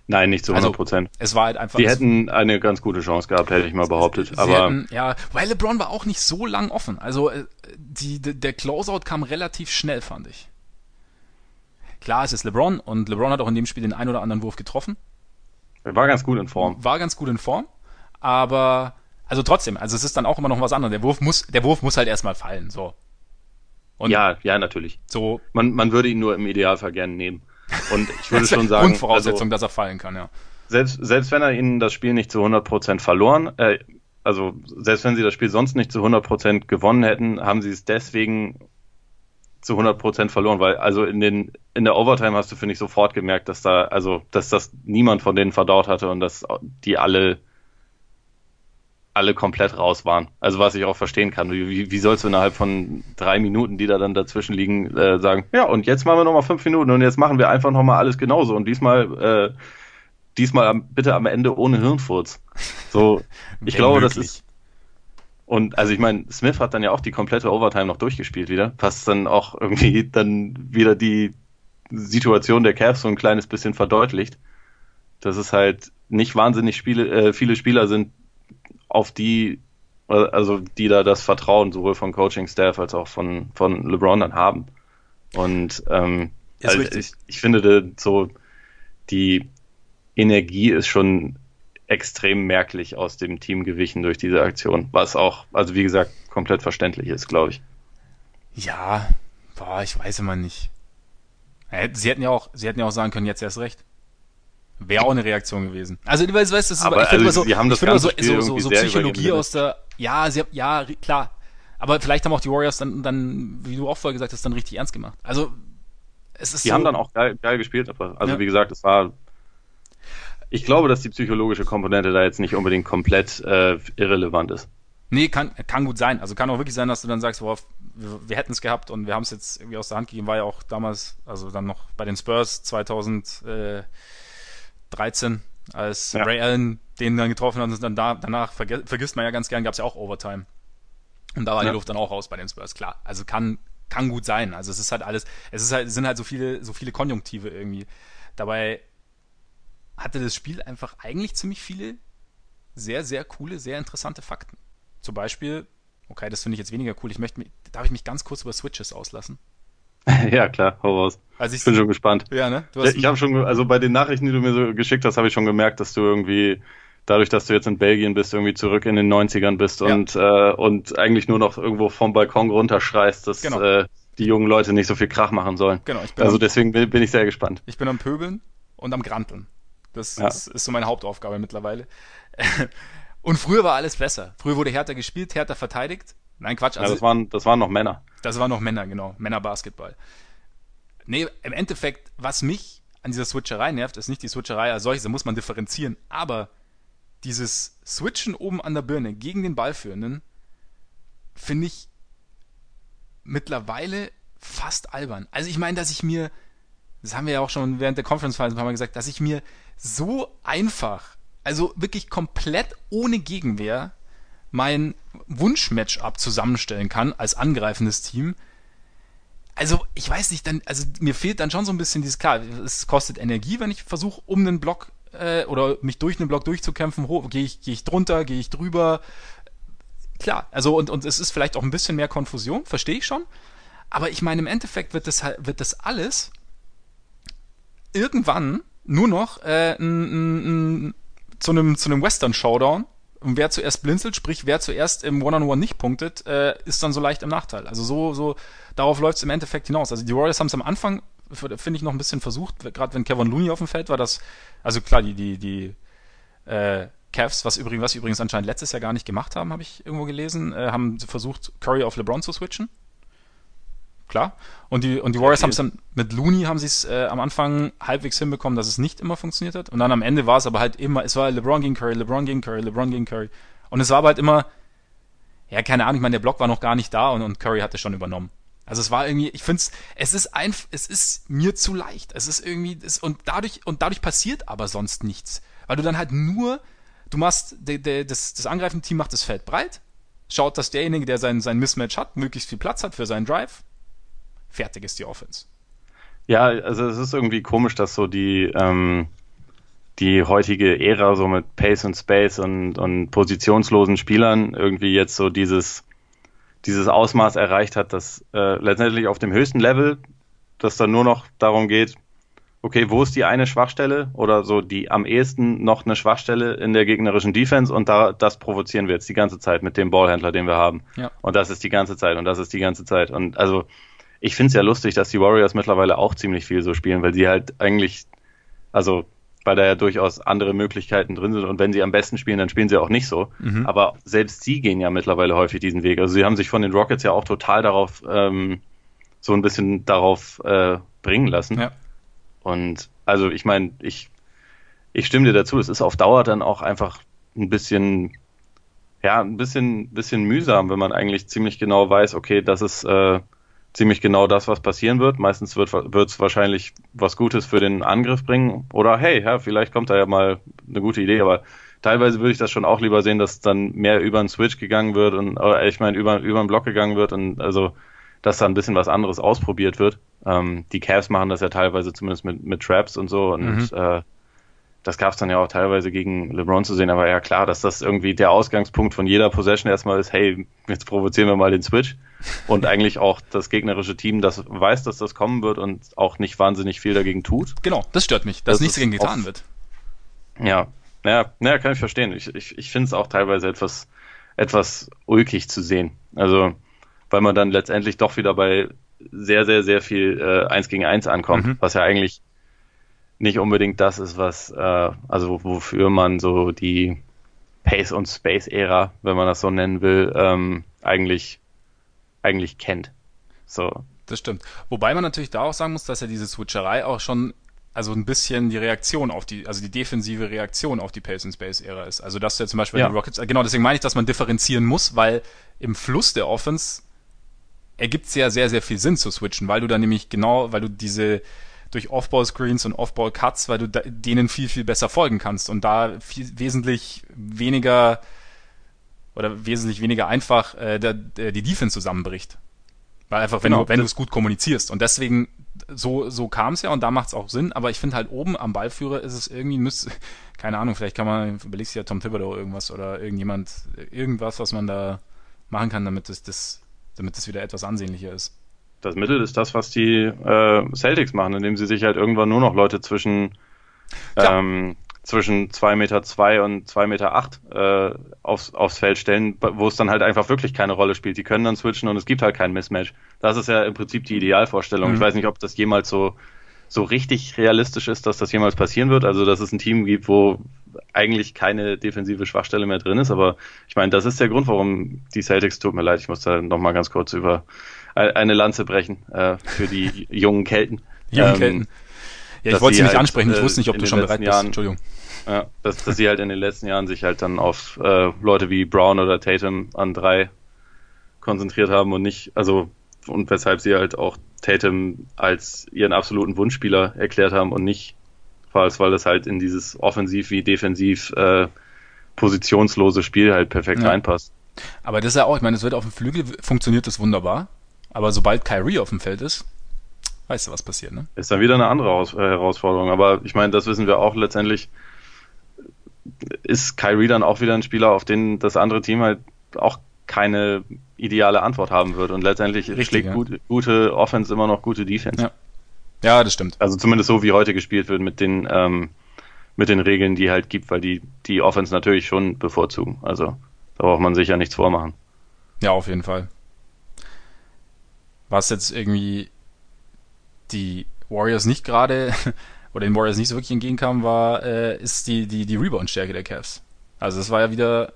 Nein, nicht zu 100 Prozent. Also, es war halt einfach. Die hätten eine ganz gute Chance gehabt, hätte ich mal behauptet. Sie aber hätten, ja, weil LeBron war auch nicht so lang offen. Also äh, die, der Closeout kam relativ schnell, fand ich. Klar, es ist LeBron und LeBron hat auch in dem Spiel den ein oder anderen Wurf getroffen. Er war ganz gut in Form. War ganz gut in Form, aber also trotzdem, also es ist dann auch immer noch was anderes. Der Wurf muss, der Wurf muss halt erstmal fallen. So, und ja, ja, natürlich. So. Man, man würde ihn nur im Idealfall gerne nehmen. Und ich würde schon sagen. Grundvoraussetzung, also, dass er fallen kann, ja. Selbst, selbst wenn er ihnen das Spiel nicht zu 100% verloren, äh, also selbst wenn sie das Spiel sonst nicht zu 100% gewonnen hätten, haben sie es deswegen zu 100% verloren, weil also in den in der Overtime hast du finde ich sofort gemerkt, dass da also dass das niemand von denen verdaut hatte und dass die alle alle komplett raus waren. Also was ich auch verstehen kann. Wie, wie sollst du innerhalb von drei Minuten, die da dann dazwischen liegen, äh, sagen, ja, und jetzt machen wir nochmal fünf Minuten und jetzt machen wir einfach nochmal alles genauso und diesmal, äh, diesmal bitte am Ende ohne Hirnfurz. So, [laughs] ich glaube, das ist. Und also ich meine, Smith hat dann ja auch die komplette Overtime noch durchgespielt wieder, was dann auch irgendwie dann wieder die Situation der Cavs so ein kleines bisschen verdeutlicht, dass es halt nicht wahnsinnig Spiele, äh, viele Spieler sind, auf die, also die da das Vertrauen sowohl von Coaching-Staff als auch von, von LeBron dann haben. Und ähm, also ich, ich finde so die Energie ist schon extrem merklich aus dem Team gewichen durch diese Aktion, was auch, also wie gesagt, komplett verständlich ist, glaube ich. Ja, boah, ich weiß immer nicht. Sie hätten ja auch, sie hätten ja auch sagen können, jetzt erst recht. Wäre auch eine Reaktion gewesen. Also, du weißt, das ist aber, ich finde also, so, haben das ich so, so, so, so Psychologie aus der, ja, sie, ja, klar. Aber vielleicht haben auch die Warriors dann, dann, wie du auch vorher gesagt hast, dann richtig ernst gemacht. Also, es ist Die so, haben dann auch geil, geil gespielt, aber, also, ja. wie gesagt, es war, ich glaube, dass die psychologische Komponente da jetzt nicht unbedingt komplett äh, irrelevant ist. Nee, kann, kann gut sein. Also kann auch wirklich sein, dass du dann sagst, boah, wir, wir hätten es gehabt und wir haben es jetzt irgendwie aus der Hand gegeben. War ja auch damals, also dann noch bei den Spurs 2000, äh, 13, als ja. Ray Allen den dann getroffen hat und dann da, danach verge vergisst man ja ganz gern, gab es ja auch Overtime. Und da war ja. die Luft dann auch raus bei den Spurs, klar. Also kann, kann gut sein. Also es ist halt alles, es ist halt, sind halt so viele, so viele Konjunktive irgendwie. Dabei, hatte das Spiel einfach eigentlich ziemlich viele sehr, sehr coole, sehr interessante Fakten. Zum Beispiel, okay, das finde ich jetzt weniger cool, ich möchte, darf ich mich ganz kurz über Switches auslassen? [laughs] ja, klar, hau raus. Also ich bin schon gespannt. Ja, ne? Ja, ich habe schon, also bei den Nachrichten, die du mir so geschickt hast, habe ich schon gemerkt, dass du irgendwie dadurch, dass du jetzt in Belgien bist, irgendwie zurück in den 90ern bist ja. und, äh, und eigentlich nur noch irgendwo vom Balkon runterschreist, dass genau. äh, die jungen Leute nicht so viel Krach machen sollen. Genau. Ich bin also am, deswegen bin, bin, ich sehr gespannt. Ich bin am Pöbeln und am Granteln. Das ja. ist, ist so meine Hauptaufgabe mittlerweile. [laughs] und früher war alles besser. Früher wurde härter gespielt, härter verteidigt. Nein, Quatsch. Also, ja, das waren, das waren noch Männer. Das waren noch Männer, genau. Männerbasketball. Nee, im Endeffekt, was mich an dieser Switcherei nervt, ist nicht die Switcherei als solches, da muss man differenzieren. Aber dieses Switchen oben an der Birne gegen den Ballführenden finde ich mittlerweile fast albern. Also ich meine, dass ich mir, das haben wir ja auch schon während der Conference Finals ein paar Mal gesagt, dass ich mir so einfach, also wirklich komplett ohne Gegenwehr mein Wunschmatchup zusammenstellen kann als angreifendes Team. Also, ich weiß nicht, dann, also mir fehlt dann schon so ein bisschen dieses, klar, es kostet Energie, wenn ich versuche, um einen Block äh, oder mich durch einen Block durchzukämpfen, gehe ich, geh ich drunter, gehe ich drüber. Klar, also und, und es ist vielleicht auch ein bisschen mehr Konfusion, verstehe ich schon. Aber ich meine, im Endeffekt wird das, wird das alles irgendwann nur noch äh, n, n, zu einem zu einem Western Showdown und wer zuerst blinzelt, sprich wer zuerst im One-on-One -on -One nicht punktet, äh, ist dann so leicht im Nachteil. Also so so darauf läuft es im Endeffekt hinaus. Also die Warriors haben es am Anfang finde ich noch ein bisschen versucht, gerade wenn Kevin Looney auf dem Feld war, das also klar die die die äh, Cavs, was übrigens was übrigens anscheinend letztes Jahr gar nicht gemacht haben, habe ich irgendwo gelesen, äh, haben versucht Curry auf LeBron zu switchen klar. Und die, und die Warriors haben es dann mit Looney haben sie es äh, am Anfang halbwegs hinbekommen, dass es nicht immer funktioniert hat. Und dann am Ende war es aber halt immer, es war LeBron gegen Curry, LeBron gegen Curry, LeBron gegen Curry. Und es war aber halt immer, ja, keine Ahnung, ich meine, der Block war noch gar nicht da und, und Curry hatte schon übernommen. Also es war irgendwie, ich finde es, es ist einfach, es ist mir zu leicht. Es ist irgendwie, es, und dadurch, und dadurch passiert aber sonst nichts. Weil du dann halt nur, du machst, de, de, das, das angreifende Team macht das Feld breit, schaut, dass derjenige, der sein, sein Mismatch hat, möglichst viel Platz hat für seinen Drive, fertig ist die Offense. Ja, also es ist irgendwie komisch, dass so die, ähm, die heutige Ära so mit Pace und Space und, und positionslosen Spielern irgendwie jetzt so dieses, dieses Ausmaß erreicht hat, dass äh, letztendlich auf dem höchsten Level, dass dann nur noch darum geht, okay, wo ist die eine Schwachstelle oder so die am ehesten noch eine Schwachstelle in der gegnerischen Defense und da das provozieren wir jetzt die ganze Zeit mit dem Ballhändler, den wir haben. Ja. Und das ist die ganze Zeit und das ist die ganze Zeit. Und also ich finde es ja lustig, dass die Warriors mittlerweile auch ziemlich viel so spielen, weil sie halt eigentlich, also weil da ja durchaus andere Möglichkeiten drin sind und wenn sie am besten spielen, dann spielen sie auch nicht so. Mhm. Aber selbst sie gehen ja mittlerweile häufig diesen Weg. Also sie haben sich von den Rockets ja auch total darauf, ähm, so ein bisschen darauf äh, bringen lassen. Ja. Und also ich meine, ich, ich stimme dir dazu, es ist auf Dauer dann auch einfach ein bisschen, ja, ein bisschen, bisschen mühsam, wenn man eigentlich ziemlich genau weiß, okay, das ist äh, ziemlich genau das, was passieren wird. Meistens wird es wahrscheinlich was Gutes für den Angriff bringen. Oder hey, ja, vielleicht kommt da ja mal eine gute Idee, aber teilweise würde ich das schon auch lieber sehen, dass dann mehr über einen Switch gegangen wird und oder ich meine über, über einen Block gegangen wird und also dass da ein bisschen was anderes ausprobiert wird. Ähm, die Cavs machen das ja teilweise zumindest mit, mit Traps und so und mhm. äh, das gab es dann ja auch teilweise gegen LeBron zu sehen, aber ja klar, dass das irgendwie der Ausgangspunkt von jeder Possession erstmal ist, hey, jetzt provozieren wir mal den Switch und eigentlich auch das gegnerische Team, das weiß, dass das kommen wird und auch nicht wahnsinnig viel dagegen tut. Genau, das stört mich, dass das nichts dagegen getan wird. Ja, ja, ja, kann ich verstehen. Ich, ich, ich finde es auch teilweise etwas, etwas ulkig zu sehen. Also, weil man dann letztendlich doch wieder bei sehr, sehr, sehr viel äh, 1 gegen 1 ankommt, mhm. was ja eigentlich nicht unbedingt das ist, was, äh, also wofür man so die Pace- und Space-Ära, wenn man das so nennen will, ähm, eigentlich, eigentlich kennt. So. Das stimmt. Wobei man natürlich da auch sagen muss, dass ja diese Switcherei auch schon also ein bisschen die Reaktion auf die, also die defensive Reaktion auf die Pace and Space Ära ist. Also dass du ja zum Beispiel ja. die Rockets, genau deswegen meine ich, dass man differenzieren muss, weil im Fluss der Offense ergibt es ja sehr, sehr viel Sinn zu switchen, weil du dann nämlich genau, weil du diese, durch Off-Ball-Screens und Off-Ball-Cuts, weil du denen viel, viel besser folgen kannst und da viel, wesentlich weniger oder wesentlich weniger einfach äh, der, der, die Defense zusammenbricht. Weil einfach, wenn genau, du wenn du es gut kommunizierst. Und deswegen so, so kam es ja und da macht es auch Sinn, aber ich finde halt oben am Ballführer ist es irgendwie, müsste, [laughs] keine Ahnung, vielleicht kann man, überlegst ja Tom Thibodeau irgendwas oder irgendjemand, irgendwas, was man da machen kann, damit es das, damit es wieder etwas ansehnlicher ist. Das Mittel ist das, was die äh, Celtics machen, indem sie sich halt irgendwann nur noch Leute zwischen ähm, zwischen 2,2 Meter zwei und 2,8 Meter acht, äh, aufs, aufs Feld stellen, wo es dann halt einfach wirklich keine Rolle spielt. Die können dann switchen und es gibt halt kein Mismatch. Das ist ja im Prinzip die Idealvorstellung. Mhm. Ich weiß nicht, ob das jemals so, so richtig realistisch ist, dass das jemals passieren wird. Also, dass es ein Team gibt, wo eigentlich keine defensive Schwachstelle mehr drin ist. Aber ich meine, das ist der Grund, warum die Celtics, tut mir leid, ich muss da nochmal ganz kurz über eine Lanze brechen äh, für die [laughs] jungen Kelten. Jungen ähm, Kelten. Ja, ich wollte sie nicht halt, ansprechen, ich wusste nicht, ob du schon bereit Jahren, bist. Entschuldigung. Ja, dass, dass sie halt in den letzten Jahren sich halt dann auf äh, Leute wie Brown oder Tatum an drei konzentriert haben und nicht, also und weshalb sie halt auch Tatum als ihren absoluten Wunschspieler erklärt haben und nicht falls, weil das halt in dieses offensiv wie defensiv äh, positionslose Spiel halt perfekt ja. reinpasst. Aber das ist ja auch, ich meine, es wird auf dem Flügel funktioniert das wunderbar, aber sobald Kyrie auf dem Feld ist, weißt du, was passiert, ne? Ist dann wieder eine andere Aus äh, Herausforderung. Aber ich meine, das wissen wir auch letztendlich. Ist Kyrie dann auch wieder ein Spieler, auf den das andere Team halt auch keine ideale Antwort haben wird. Und letztendlich Richtig, schlägt ja. gut, gute Offense immer noch gute Defense. Ja. ja, das stimmt. Also zumindest so, wie heute gespielt wird mit den, ähm, mit den Regeln, die halt gibt, weil die die Offense natürlich schon bevorzugen. Also da braucht man sich ja nichts vormachen. Ja, auf jeden Fall. Was jetzt irgendwie die Warriors nicht gerade [laughs] oder den Warriors nicht so wirklich entgegenkam, war, äh, ist die, die, die Rebound-Stärke der Cavs. Also es war ja wieder,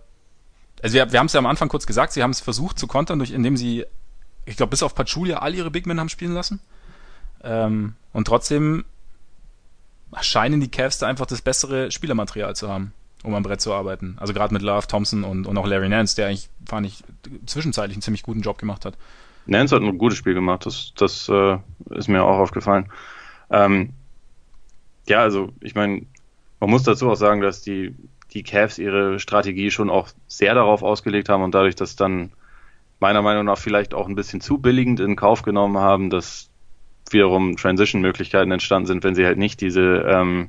also wir, wir haben es ja am Anfang kurz gesagt, sie haben es versucht zu kontern, durch, indem sie, ich glaube, bis auf Pachulia all ihre Big Men haben spielen lassen. Ähm, und trotzdem scheinen die Cavs da einfach das bessere Spielermaterial zu haben, um am Brett zu arbeiten. Also gerade mit Love Thompson und, und auch Larry Nance, der eigentlich, fand ich, zwischenzeitlich einen ziemlich guten Job gemacht hat. Nance hat ein gutes Spiel gemacht, das, das äh, ist mir auch aufgefallen. Ähm, ja, also ich meine, man muss dazu auch sagen, dass die, die Cavs ihre Strategie schon auch sehr darauf ausgelegt haben und dadurch, dass dann meiner Meinung nach vielleicht auch ein bisschen zu billigend in Kauf genommen haben, dass wiederum Transition-Möglichkeiten entstanden sind, wenn sie halt nicht diese ähm,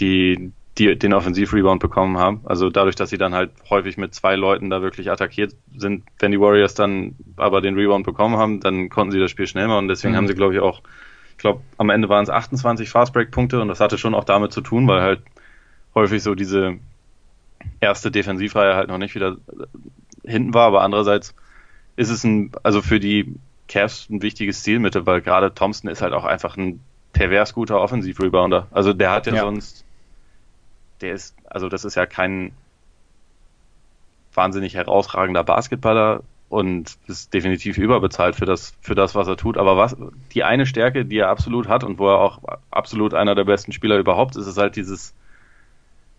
die die den Offensiv-Rebound bekommen haben. Also dadurch, dass sie dann halt häufig mit zwei Leuten da wirklich attackiert sind, wenn die Warriors dann aber den Rebound bekommen haben, dann konnten sie das Spiel schnell machen und deswegen mhm. haben sie, glaube ich, auch, ich glaube, am Ende waren es 28 Fastbreak-Punkte und das hatte schon auch damit zu tun, weil halt häufig so diese erste Defensivreihe halt noch nicht wieder hinten war, aber andererseits ist es ein, also für die Cavs ein wichtiges Zielmittel, weil gerade Thompson ist halt auch einfach ein pervers guter Offensiv-Rebounder. Also der hat ja, ja. sonst der ist, also das ist ja kein wahnsinnig herausragender Basketballer und ist definitiv überbezahlt für das, für das, was er tut. Aber was, die eine Stärke, die er absolut hat und wo er auch absolut einer der besten Spieler überhaupt ist, ist halt dieses,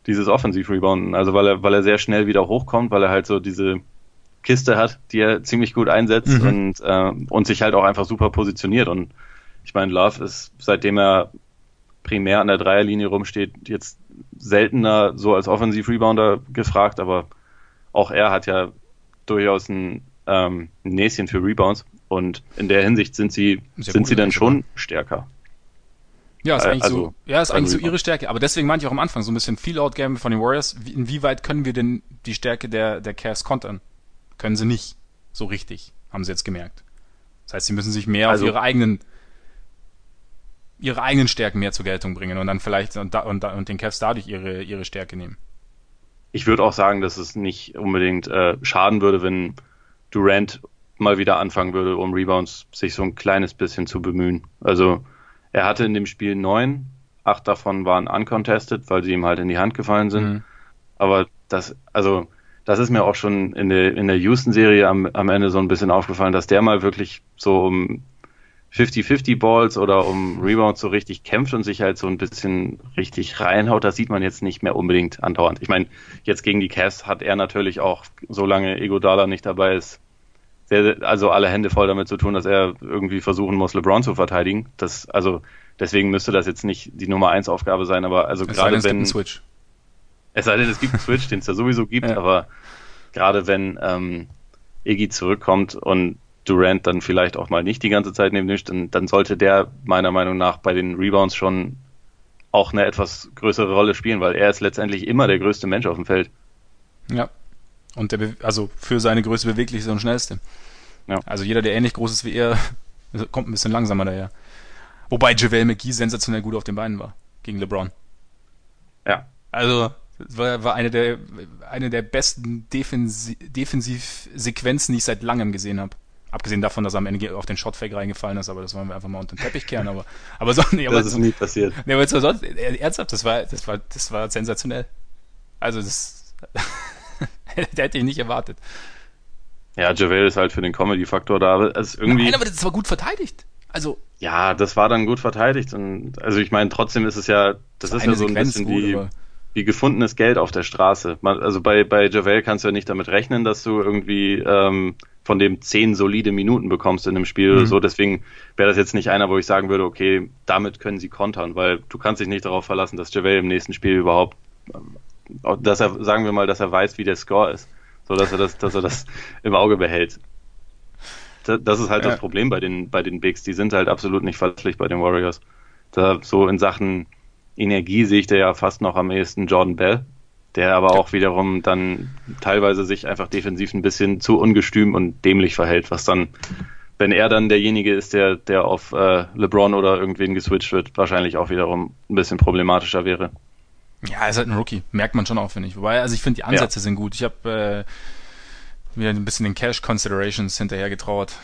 dieses Offensiv-Rebounden. Also weil er, weil er sehr schnell wieder hochkommt, weil er halt so diese Kiste hat, die er ziemlich gut einsetzt mhm. und, äh, und sich halt auch einfach super positioniert. Und ich meine, Love ist, seitdem er primär an der Dreierlinie rumsteht, jetzt seltener so als Offensiv-Rebounder gefragt, aber auch er hat ja durchaus ein, ähm, ein Näschen für Rebounds und in der Hinsicht sind sie, Sehr sind sie dann schon stärker. Ja, ist eigentlich also, so, ja, ist eigentlich so ihre Stärke. Aber deswegen meinte ich auch am Anfang so ein bisschen Feel-Out-Game von den Warriors. Inwieweit können wir denn die Stärke der, der Cavs kontern? Können sie nicht. So richtig. Haben sie jetzt gemerkt. Das heißt, sie müssen sich mehr also, auf ihre eigenen ihre eigenen Stärken mehr zur Geltung bringen und dann vielleicht und, und, und den Cavs dadurch ihre, ihre Stärke nehmen. Ich würde auch sagen, dass es nicht unbedingt äh, schaden würde, wenn Durant mal wieder anfangen würde, um Rebounds sich so ein kleines bisschen zu bemühen. Also er hatte in dem Spiel neun, acht davon waren uncontested, weil sie ihm halt in die Hand gefallen sind. Mhm. Aber das, also das ist mir auch schon in der, in der Houston-Serie am, am Ende so ein bisschen aufgefallen, dass der mal wirklich so um 50-50 Balls oder um Rebounds so richtig kämpft und sich halt so ein bisschen richtig reinhaut, das sieht man jetzt nicht mehr unbedingt andauernd. Ich meine, jetzt gegen die Cavs hat er natürlich auch, solange Dala nicht dabei ist, sehr, also alle Hände voll damit zu tun, dass er irgendwie versuchen muss, LeBron zu verteidigen. Das, also deswegen müsste das jetzt nicht die Nummer eins Aufgabe sein, aber also es gerade wenn. Switch. Es sei denn, es gibt einen Switch, den es ja sowieso gibt, ja. aber gerade wenn ähm, Iggy zurückkommt und Durant dann vielleicht auch mal nicht die ganze Zeit neben dem dann, dann sollte der meiner Meinung nach bei den Rebounds schon auch eine etwas größere Rolle spielen, weil er ist letztendlich immer der größte Mensch auf dem Feld. Ja. Und der, also für seine Größe beweglich und schnellste. Ja. Also jeder, der ähnlich groß ist wie er, [laughs] kommt ein bisschen langsamer daher. Wobei JaVale McGee sensationell gut auf den Beinen war gegen LeBron. Ja. Also war, war eine der eine der besten Defensi Defensivsequenzen, die ich seit langem gesehen habe. Abgesehen davon, dass er am Ende auf den Shotfake reingefallen ist, aber das wollen wir einfach mal unter den Teppich kehren. Aber, aber so, nee, aber das ist nie passiert. Nee, aber sonst, ernsthaft, das war, das war, das war sensationell. Also das, [laughs] der hätte ich nicht erwartet. Ja, Javel ist halt für den Comedy-Faktor da. Also irgendwie. Nein, aber das war gut verteidigt. Also. Ja, das war dann gut verteidigt. Und also ich meine, trotzdem ist es ja, das, das ist ja so ein bisschen gut, wie, wie gefundenes Geld auf der Straße. Man, also bei, bei Javel kannst du ja nicht damit rechnen, dass du irgendwie ähm, von dem zehn solide Minuten bekommst in einem Spiel mhm. oder so. Deswegen wäre das jetzt nicht einer, wo ich sagen würde, okay, damit können sie kontern, weil du kannst dich nicht darauf verlassen, dass Javel im nächsten Spiel überhaupt, dass er, sagen wir mal, dass er weiß, wie der Score ist so dass er das, dass er das [laughs] im Auge behält. Das ist halt ja. das Problem bei den, bei den Bigs. Die sind halt absolut nicht verlässlich bei den Warriors. Da so in Sachen Energie sehe ich da ja fast noch am ehesten Jordan Bell, der aber auch wiederum dann teilweise sich einfach defensiv ein bisschen zu ungestüm und dämlich verhält, was dann, wenn er dann derjenige ist, der, der auf äh, LeBron oder irgendwen geswitcht wird, wahrscheinlich auch wiederum ein bisschen problematischer wäre. Ja, er ist halt ein Rookie. Merkt man schon auch, finde ich. Wobei, also ich finde, die Ansätze ja. sind gut. Ich habe äh, mir ein bisschen den Cash Considerations hinterher getrauert.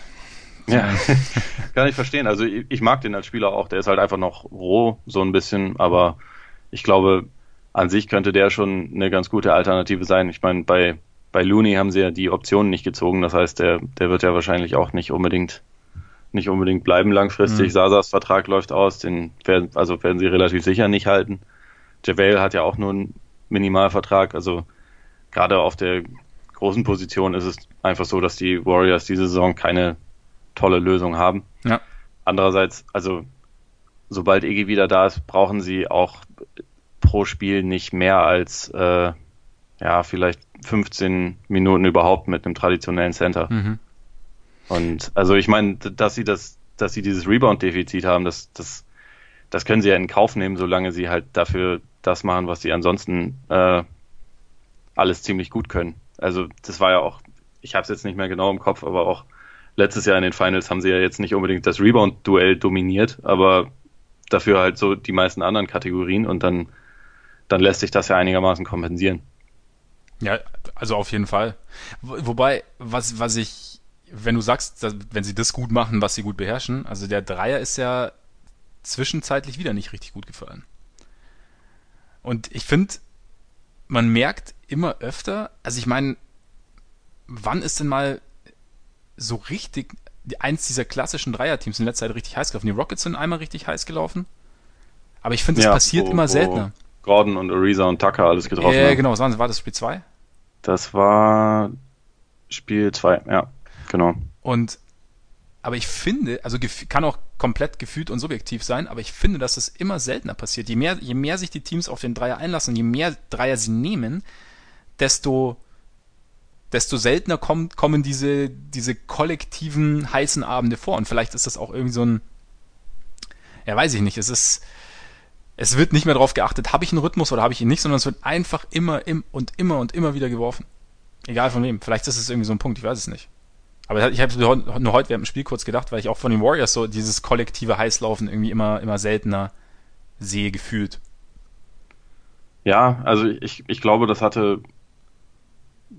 Ja, [laughs] kann ich verstehen. Also ich, ich, mag den als Spieler auch. Der ist halt einfach noch roh, so ein bisschen. Aber ich glaube, an sich könnte der schon eine ganz gute Alternative sein. Ich meine, bei, bei Looney haben sie ja die Optionen nicht gezogen. Das heißt, der, der wird ja wahrscheinlich auch nicht unbedingt nicht unbedingt bleiben langfristig. Mhm. Sasas Vertrag läuft aus, den werden, also werden sie relativ sicher nicht halten. JaVale hat ja auch nur einen Minimalvertrag, also gerade auf der großen Position ist es einfach so, dass die Warriors diese Saison keine tolle Lösung haben. Ja. Andererseits, also sobald Iggy wieder da ist, brauchen sie auch pro Spiel nicht mehr als äh, ja vielleicht 15 Minuten überhaupt mit einem traditionellen Center. Mhm. Und also ich meine, dass sie das, dass sie dieses Rebound-Defizit haben, das, das, das können sie ja in Kauf nehmen, solange sie halt dafür das machen, was sie ansonsten äh, alles ziemlich gut können. Also das war ja auch, ich habe es jetzt nicht mehr genau im Kopf, aber auch letztes Jahr in den Finals haben sie ja jetzt nicht unbedingt das Rebound-Duell dominiert, aber dafür halt so die meisten anderen Kategorien und dann, dann lässt sich das ja einigermaßen kompensieren. Ja, also auf jeden Fall. Wobei, was, was ich, wenn du sagst, dass, wenn sie das gut machen, was sie gut beherrschen, also der Dreier ist ja zwischenzeitlich wieder nicht richtig gut gefallen. Und ich finde, man merkt immer öfter, also ich meine, wann ist denn mal so richtig eins dieser klassischen Dreierteams in letzter Zeit richtig heiß gelaufen? Die Rockets sind einmal richtig heiß gelaufen. Aber ich finde, es ja, passiert wo, immer seltener. Gordon und Ariza und Tucker alles getroffen Ja, äh, genau. Was war das Spiel 2? Das war Spiel 2, ja, genau. Und aber ich finde, also kann auch komplett gefühlt und subjektiv sein, aber ich finde, dass es immer seltener passiert. Je mehr, je mehr sich die Teams auf den Dreier einlassen, je mehr Dreier sie nehmen, desto, desto seltener kommt, kommen diese, diese kollektiven heißen Abende vor. Und vielleicht ist das auch irgendwie so ein, ja, weiß ich nicht, es ist, es wird nicht mehr darauf geachtet, habe ich einen Rhythmus oder habe ich ihn nicht, sondern es wird einfach immer im, und immer und immer wieder geworfen. Egal von wem. Vielleicht ist es irgendwie so ein Punkt, ich weiß es nicht. Aber ich habe nur heute während dem Spiel kurz gedacht, weil ich auch von den Warriors so dieses kollektive Heißlaufen irgendwie immer, immer seltener sehe, gefühlt. Ja, also ich, ich glaube, das hatte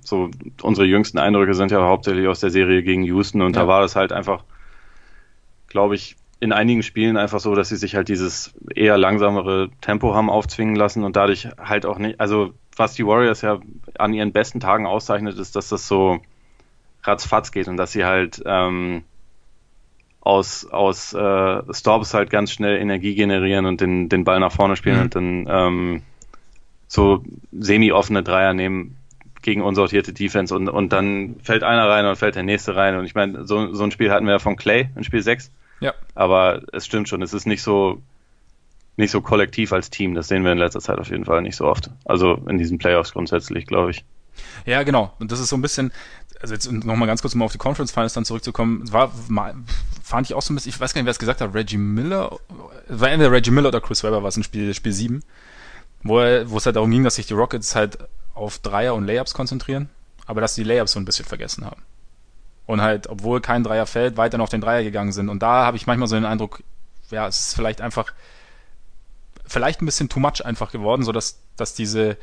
so, unsere jüngsten Eindrücke sind ja hauptsächlich aus der Serie gegen Houston und ja. da war das halt einfach, glaube ich, in einigen Spielen einfach so, dass sie sich halt dieses eher langsamere Tempo haben aufzwingen lassen und dadurch halt auch nicht, also was die Warriors ja an ihren besten Tagen auszeichnet, ist, dass das so ratzfatz geht und dass sie halt ähm, aus, aus äh, Stops halt ganz schnell Energie generieren und den, den Ball nach vorne spielen mhm. und dann ähm, so semi-offene Dreier nehmen gegen unsortierte Defense und, und dann fällt einer rein und fällt der nächste rein. Und ich meine, so, so ein Spiel hatten wir ja von Clay in Spiel 6. Ja. Aber es stimmt schon, es ist nicht so nicht so kollektiv als Team. Das sehen wir in letzter Zeit auf jeden Fall nicht so oft. Also in diesen Playoffs grundsätzlich, glaube ich. Ja, genau. Und das ist so ein bisschen, also jetzt nochmal ganz kurz, um auf die Conference Finals dann zurückzukommen, war, fand ich auch so ein bisschen, ich weiß gar nicht, wer es gesagt hat, Reggie Miller, es war entweder Reggie Miller oder Chris Webber, was in Spiel, Spiel 7, wo, er, wo es halt darum ging, dass sich die Rockets halt auf Dreier und Layups konzentrieren, aber dass die Layups so ein bisschen vergessen haben. Und halt, obwohl kein Dreier fällt, weiter auf den Dreier gegangen sind. Und da habe ich manchmal so den Eindruck, ja, es ist vielleicht einfach, vielleicht ein bisschen too much einfach geworden, so dass, dass diese,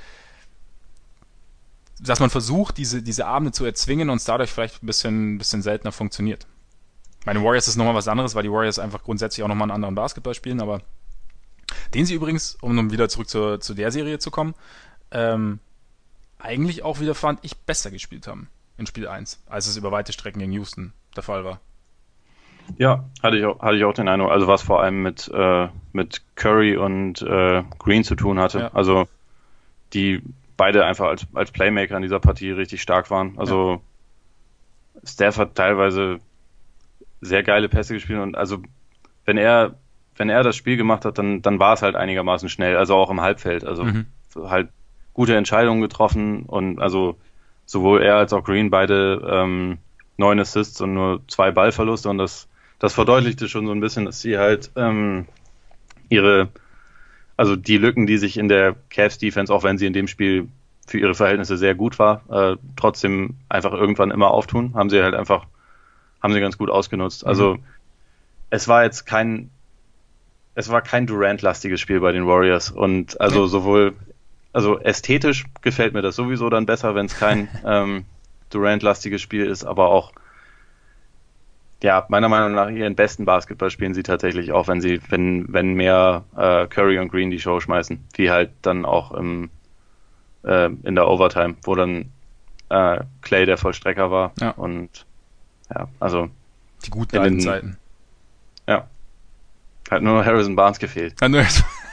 dass man versucht, diese, diese Abende zu erzwingen und es dadurch vielleicht ein bisschen, ein bisschen seltener funktioniert. Meine Warriors ist nochmal was anderes, weil die Warriors einfach grundsätzlich auch nochmal einen anderen Basketball spielen, aber den sie übrigens, um wieder zurück zur, zu der Serie zu kommen, ähm, eigentlich auch wieder fand ich besser gespielt haben in Spiel 1, als es über weite Strecken gegen Houston der Fall war. Ja, hatte ich auch, hatte ich auch den Eindruck, also was vor allem mit, äh, mit Curry und äh, Green zu tun hatte. Ja. Also die beide einfach als, als Playmaker in dieser Partie richtig stark waren. Also ja. Steph hat teilweise sehr geile Pässe gespielt und also wenn er wenn er das Spiel gemacht hat, dann dann war es halt einigermaßen schnell, also auch im Halbfeld, also mhm. halt gute Entscheidungen getroffen und also sowohl er als auch Green beide ähm, neun Assists und nur zwei Ballverluste und das das verdeutlichte schon so ein bisschen, dass sie halt ähm, ihre also die Lücken, die sich in der Cavs Defense, auch wenn sie in dem Spiel für ihre Verhältnisse sehr gut war, äh, trotzdem einfach irgendwann immer auftun, haben sie halt einfach, haben sie ganz gut ausgenutzt. Also mhm. es war jetzt kein, es war kein Durant-lastiges Spiel bei den Warriors und also sowohl, also ästhetisch gefällt mir das sowieso dann besser, wenn es kein [laughs] ähm, Durant-lastiges Spiel ist, aber auch ja, meiner Meinung nach ihren besten Basketball spielen sie tatsächlich auch, wenn sie, wenn, wenn mehr äh, Curry und Green die Show schmeißen, wie halt dann auch im, äh, in der Overtime, wo dann äh, Clay der Vollstrecker war ja. und ja, also die guten alten Zeiten. Ja. Hat nur Harrison Barnes gefehlt. Ja, nur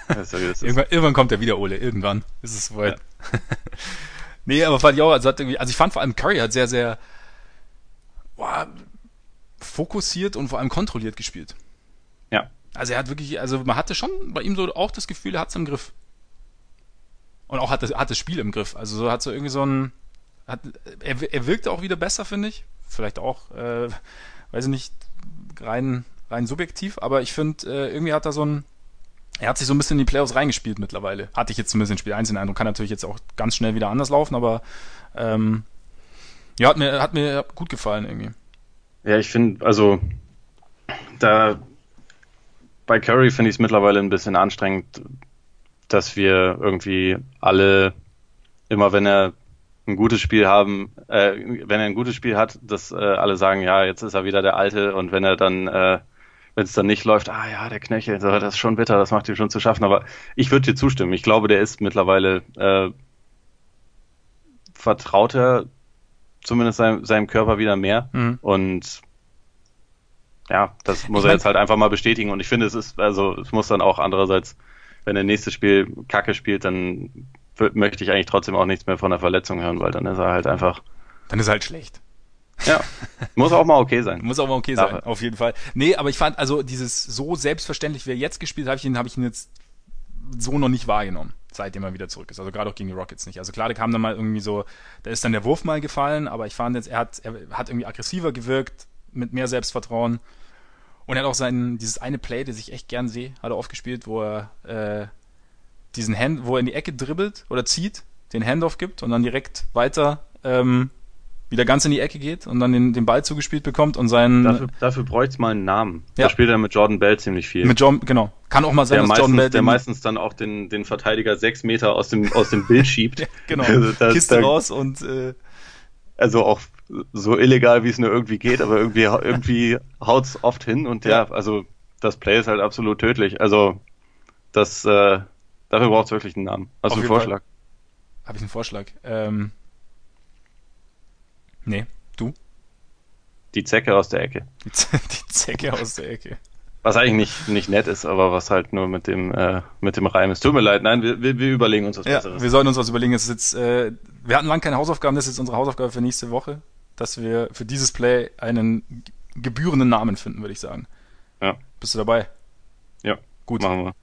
irgendwann, irgendwann, kommt er wieder, Ole. Irgendwann ist es soweit. Ja. [laughs] nee, aber fand ich auch, also, hat irgendwie, also ich fand vor allem Curry hat sehr, sehr boah, fokussiert und vor allem kontrolliert gespielt. Ja. Also er hat wirklich, also man hatte schon bei ihm so auch das Gefühl, er hat es im Griff. Und auch hat das, hat das Spiel im Griff. Also so hat so irgendwie so ein, hat, er, er wirkte auch wieder besser, finde ich. Vielleicht auch, äh, weiß ich nicht, rein, rein subjektiv, aber ich finde, äh, irgendwie hat er so ein, er hat sich so ein bisschen in die Playoffs reingespielt mittlerweile. Hatte ich jetzt zumindest in Spiel 1 den Eindruck. Kann natürlich jetzt auch ganz schnell wieder anders laufen, aber ähm, ja, hat mir, hat mir gut gefallen irgendwie. Ja, ich finde, also da bei Curry finde ich es mittlerweile ein bisschen anstrengend, dass wir irgendwie alle immer, wenn er ein gutes Spiel haben, äh, wenn er ein gutes Spiel hat, dass äh, alle sagen, ja, jetzt ist er wieder der Alte und wenn er dann, äh, wenn es dann nicht läuft, ah ja, der Knöchel, das ist schon bitter, das macht ihm schon zu schaffen. Aber ich würde dir zustimmen. Ich glaube, der ist mittlerweile äh, vertrauter zumindest seinem, seinem Körper wieder mehr. Mhm. Und ja, das muss ich er jetzt halt einfach mal bestätigen. Und ich finde, es ist, also es muss dann auch andererseits, wenn er nächstes Spiel Kacke spielt, dann möchte ich eigentlich trotzdem auch nichts mehr von der Verletzung hören, weil dann ist er halt einfach. Dann ist er halt schlecht. Ja, muss auch mal okay sein. Muss auch mal okay sein, auf jeden Fall. Nee, aber ich fand, also dieses so selbstverständlich, wie er jetzt gespielt hat, habe ich ihn, habe ich ihn jetzt so noch nicht wahrgenommen seitdem er wieder zurück ist. Also gerade auch gegen die Rockets nicht. Also klar, da kam dann mal irgendwie so, da ist dann der Wurf mal gefallen, aber ich fand jetzt, er hat, er hat irgendwie aggressiver gewirkt, mit mehr Selbstvertrauen. Und er hat auch sein, dieses eine Play, das ich echt gern sehe, hat er oft gespielt, wo er äh, diesen Hand, wo er in die Ecke dribbelt oder zieht, den Handoff gibt und dann direkt weiter ähm, wieder ganz in die Ecke geht und dann den, den Ball zugespielt bekommt und seinen. Dafür, dafür bräuchte es mal einen Namen. Ja. Da spielt er mit Jordan Bell ziemlich viel. Mit John, genau. Kann auch mal sein, der dass meistens, Jordan Bell. Der meistens dann auch den, den Verteidiger sechs Meter aus dem, aus dem Bild schiebt. [laughs] ja, genau. Also das, Kiste da, raus und. Äh, also auch so illegal, wie es nur irgendwie geht, aber irgendwie, irgendwie haut's oft hin und ja, also das Play ist halt absolut tödlich. Also das, äh, dafür braucht es wirklich einen Namen. Hast du einen Vorschlag? Habe ich einen Vorschlag? Ähm, Nee, du? Die Zecke aus der Ecke. [laughs] Die, Zecke aus der Ecke. Was eigentlich nicht, nicht nett ist, aber was halt nur mit dem, äh, mit dem Reim ist. Tut mir leid, nein, wir, wir, wir überlegen uns was ja, Besseres. Wir sollten uns was überlegen. Es ist jetzt, äh, wir hatten lange keine Hausaufgaben, das ist jetzt unsere Hausaufgabe für nächste Woche, dass wir für dieses Play einen gebührenden Namen finden, würde ich sagen. Ja. Bist du dabei? Ja. Gut. Machen wir.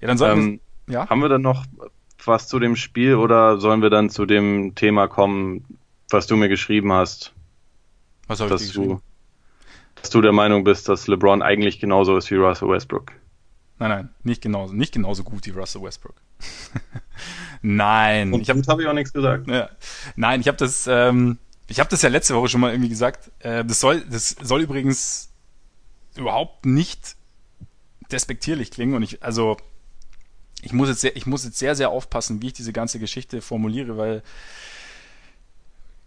Ja, dann sollten ähm, wir, ja? Haben wir dann noch was zu dem Spiel oder sollen wir dann zu dem Thema kommen, was du mir geschrieben hast? Was habe ich geschrieben? Du, dass du der Meinung bist, dass LeBron eigentlich genauso ist wie Russell Westbrook. Nein, nein, nicht genauso, nicht genauso gut wie Russell Westbrook. [laughs] nein. Und ich habe hab ich auch nichts gesagt. Ja. Nein, ich habe das, ähm, ich habe das ja letzte Woche schon mal irgendwie gesagt. Äh, das soll, das soll übrigens überhaupt nicht despektierlich klingen und ich, also ich muss jetzt sehr, ich muss jetzt sehr, sehr aufpassen, wie ich diese ganze Geschichte formuliere, weil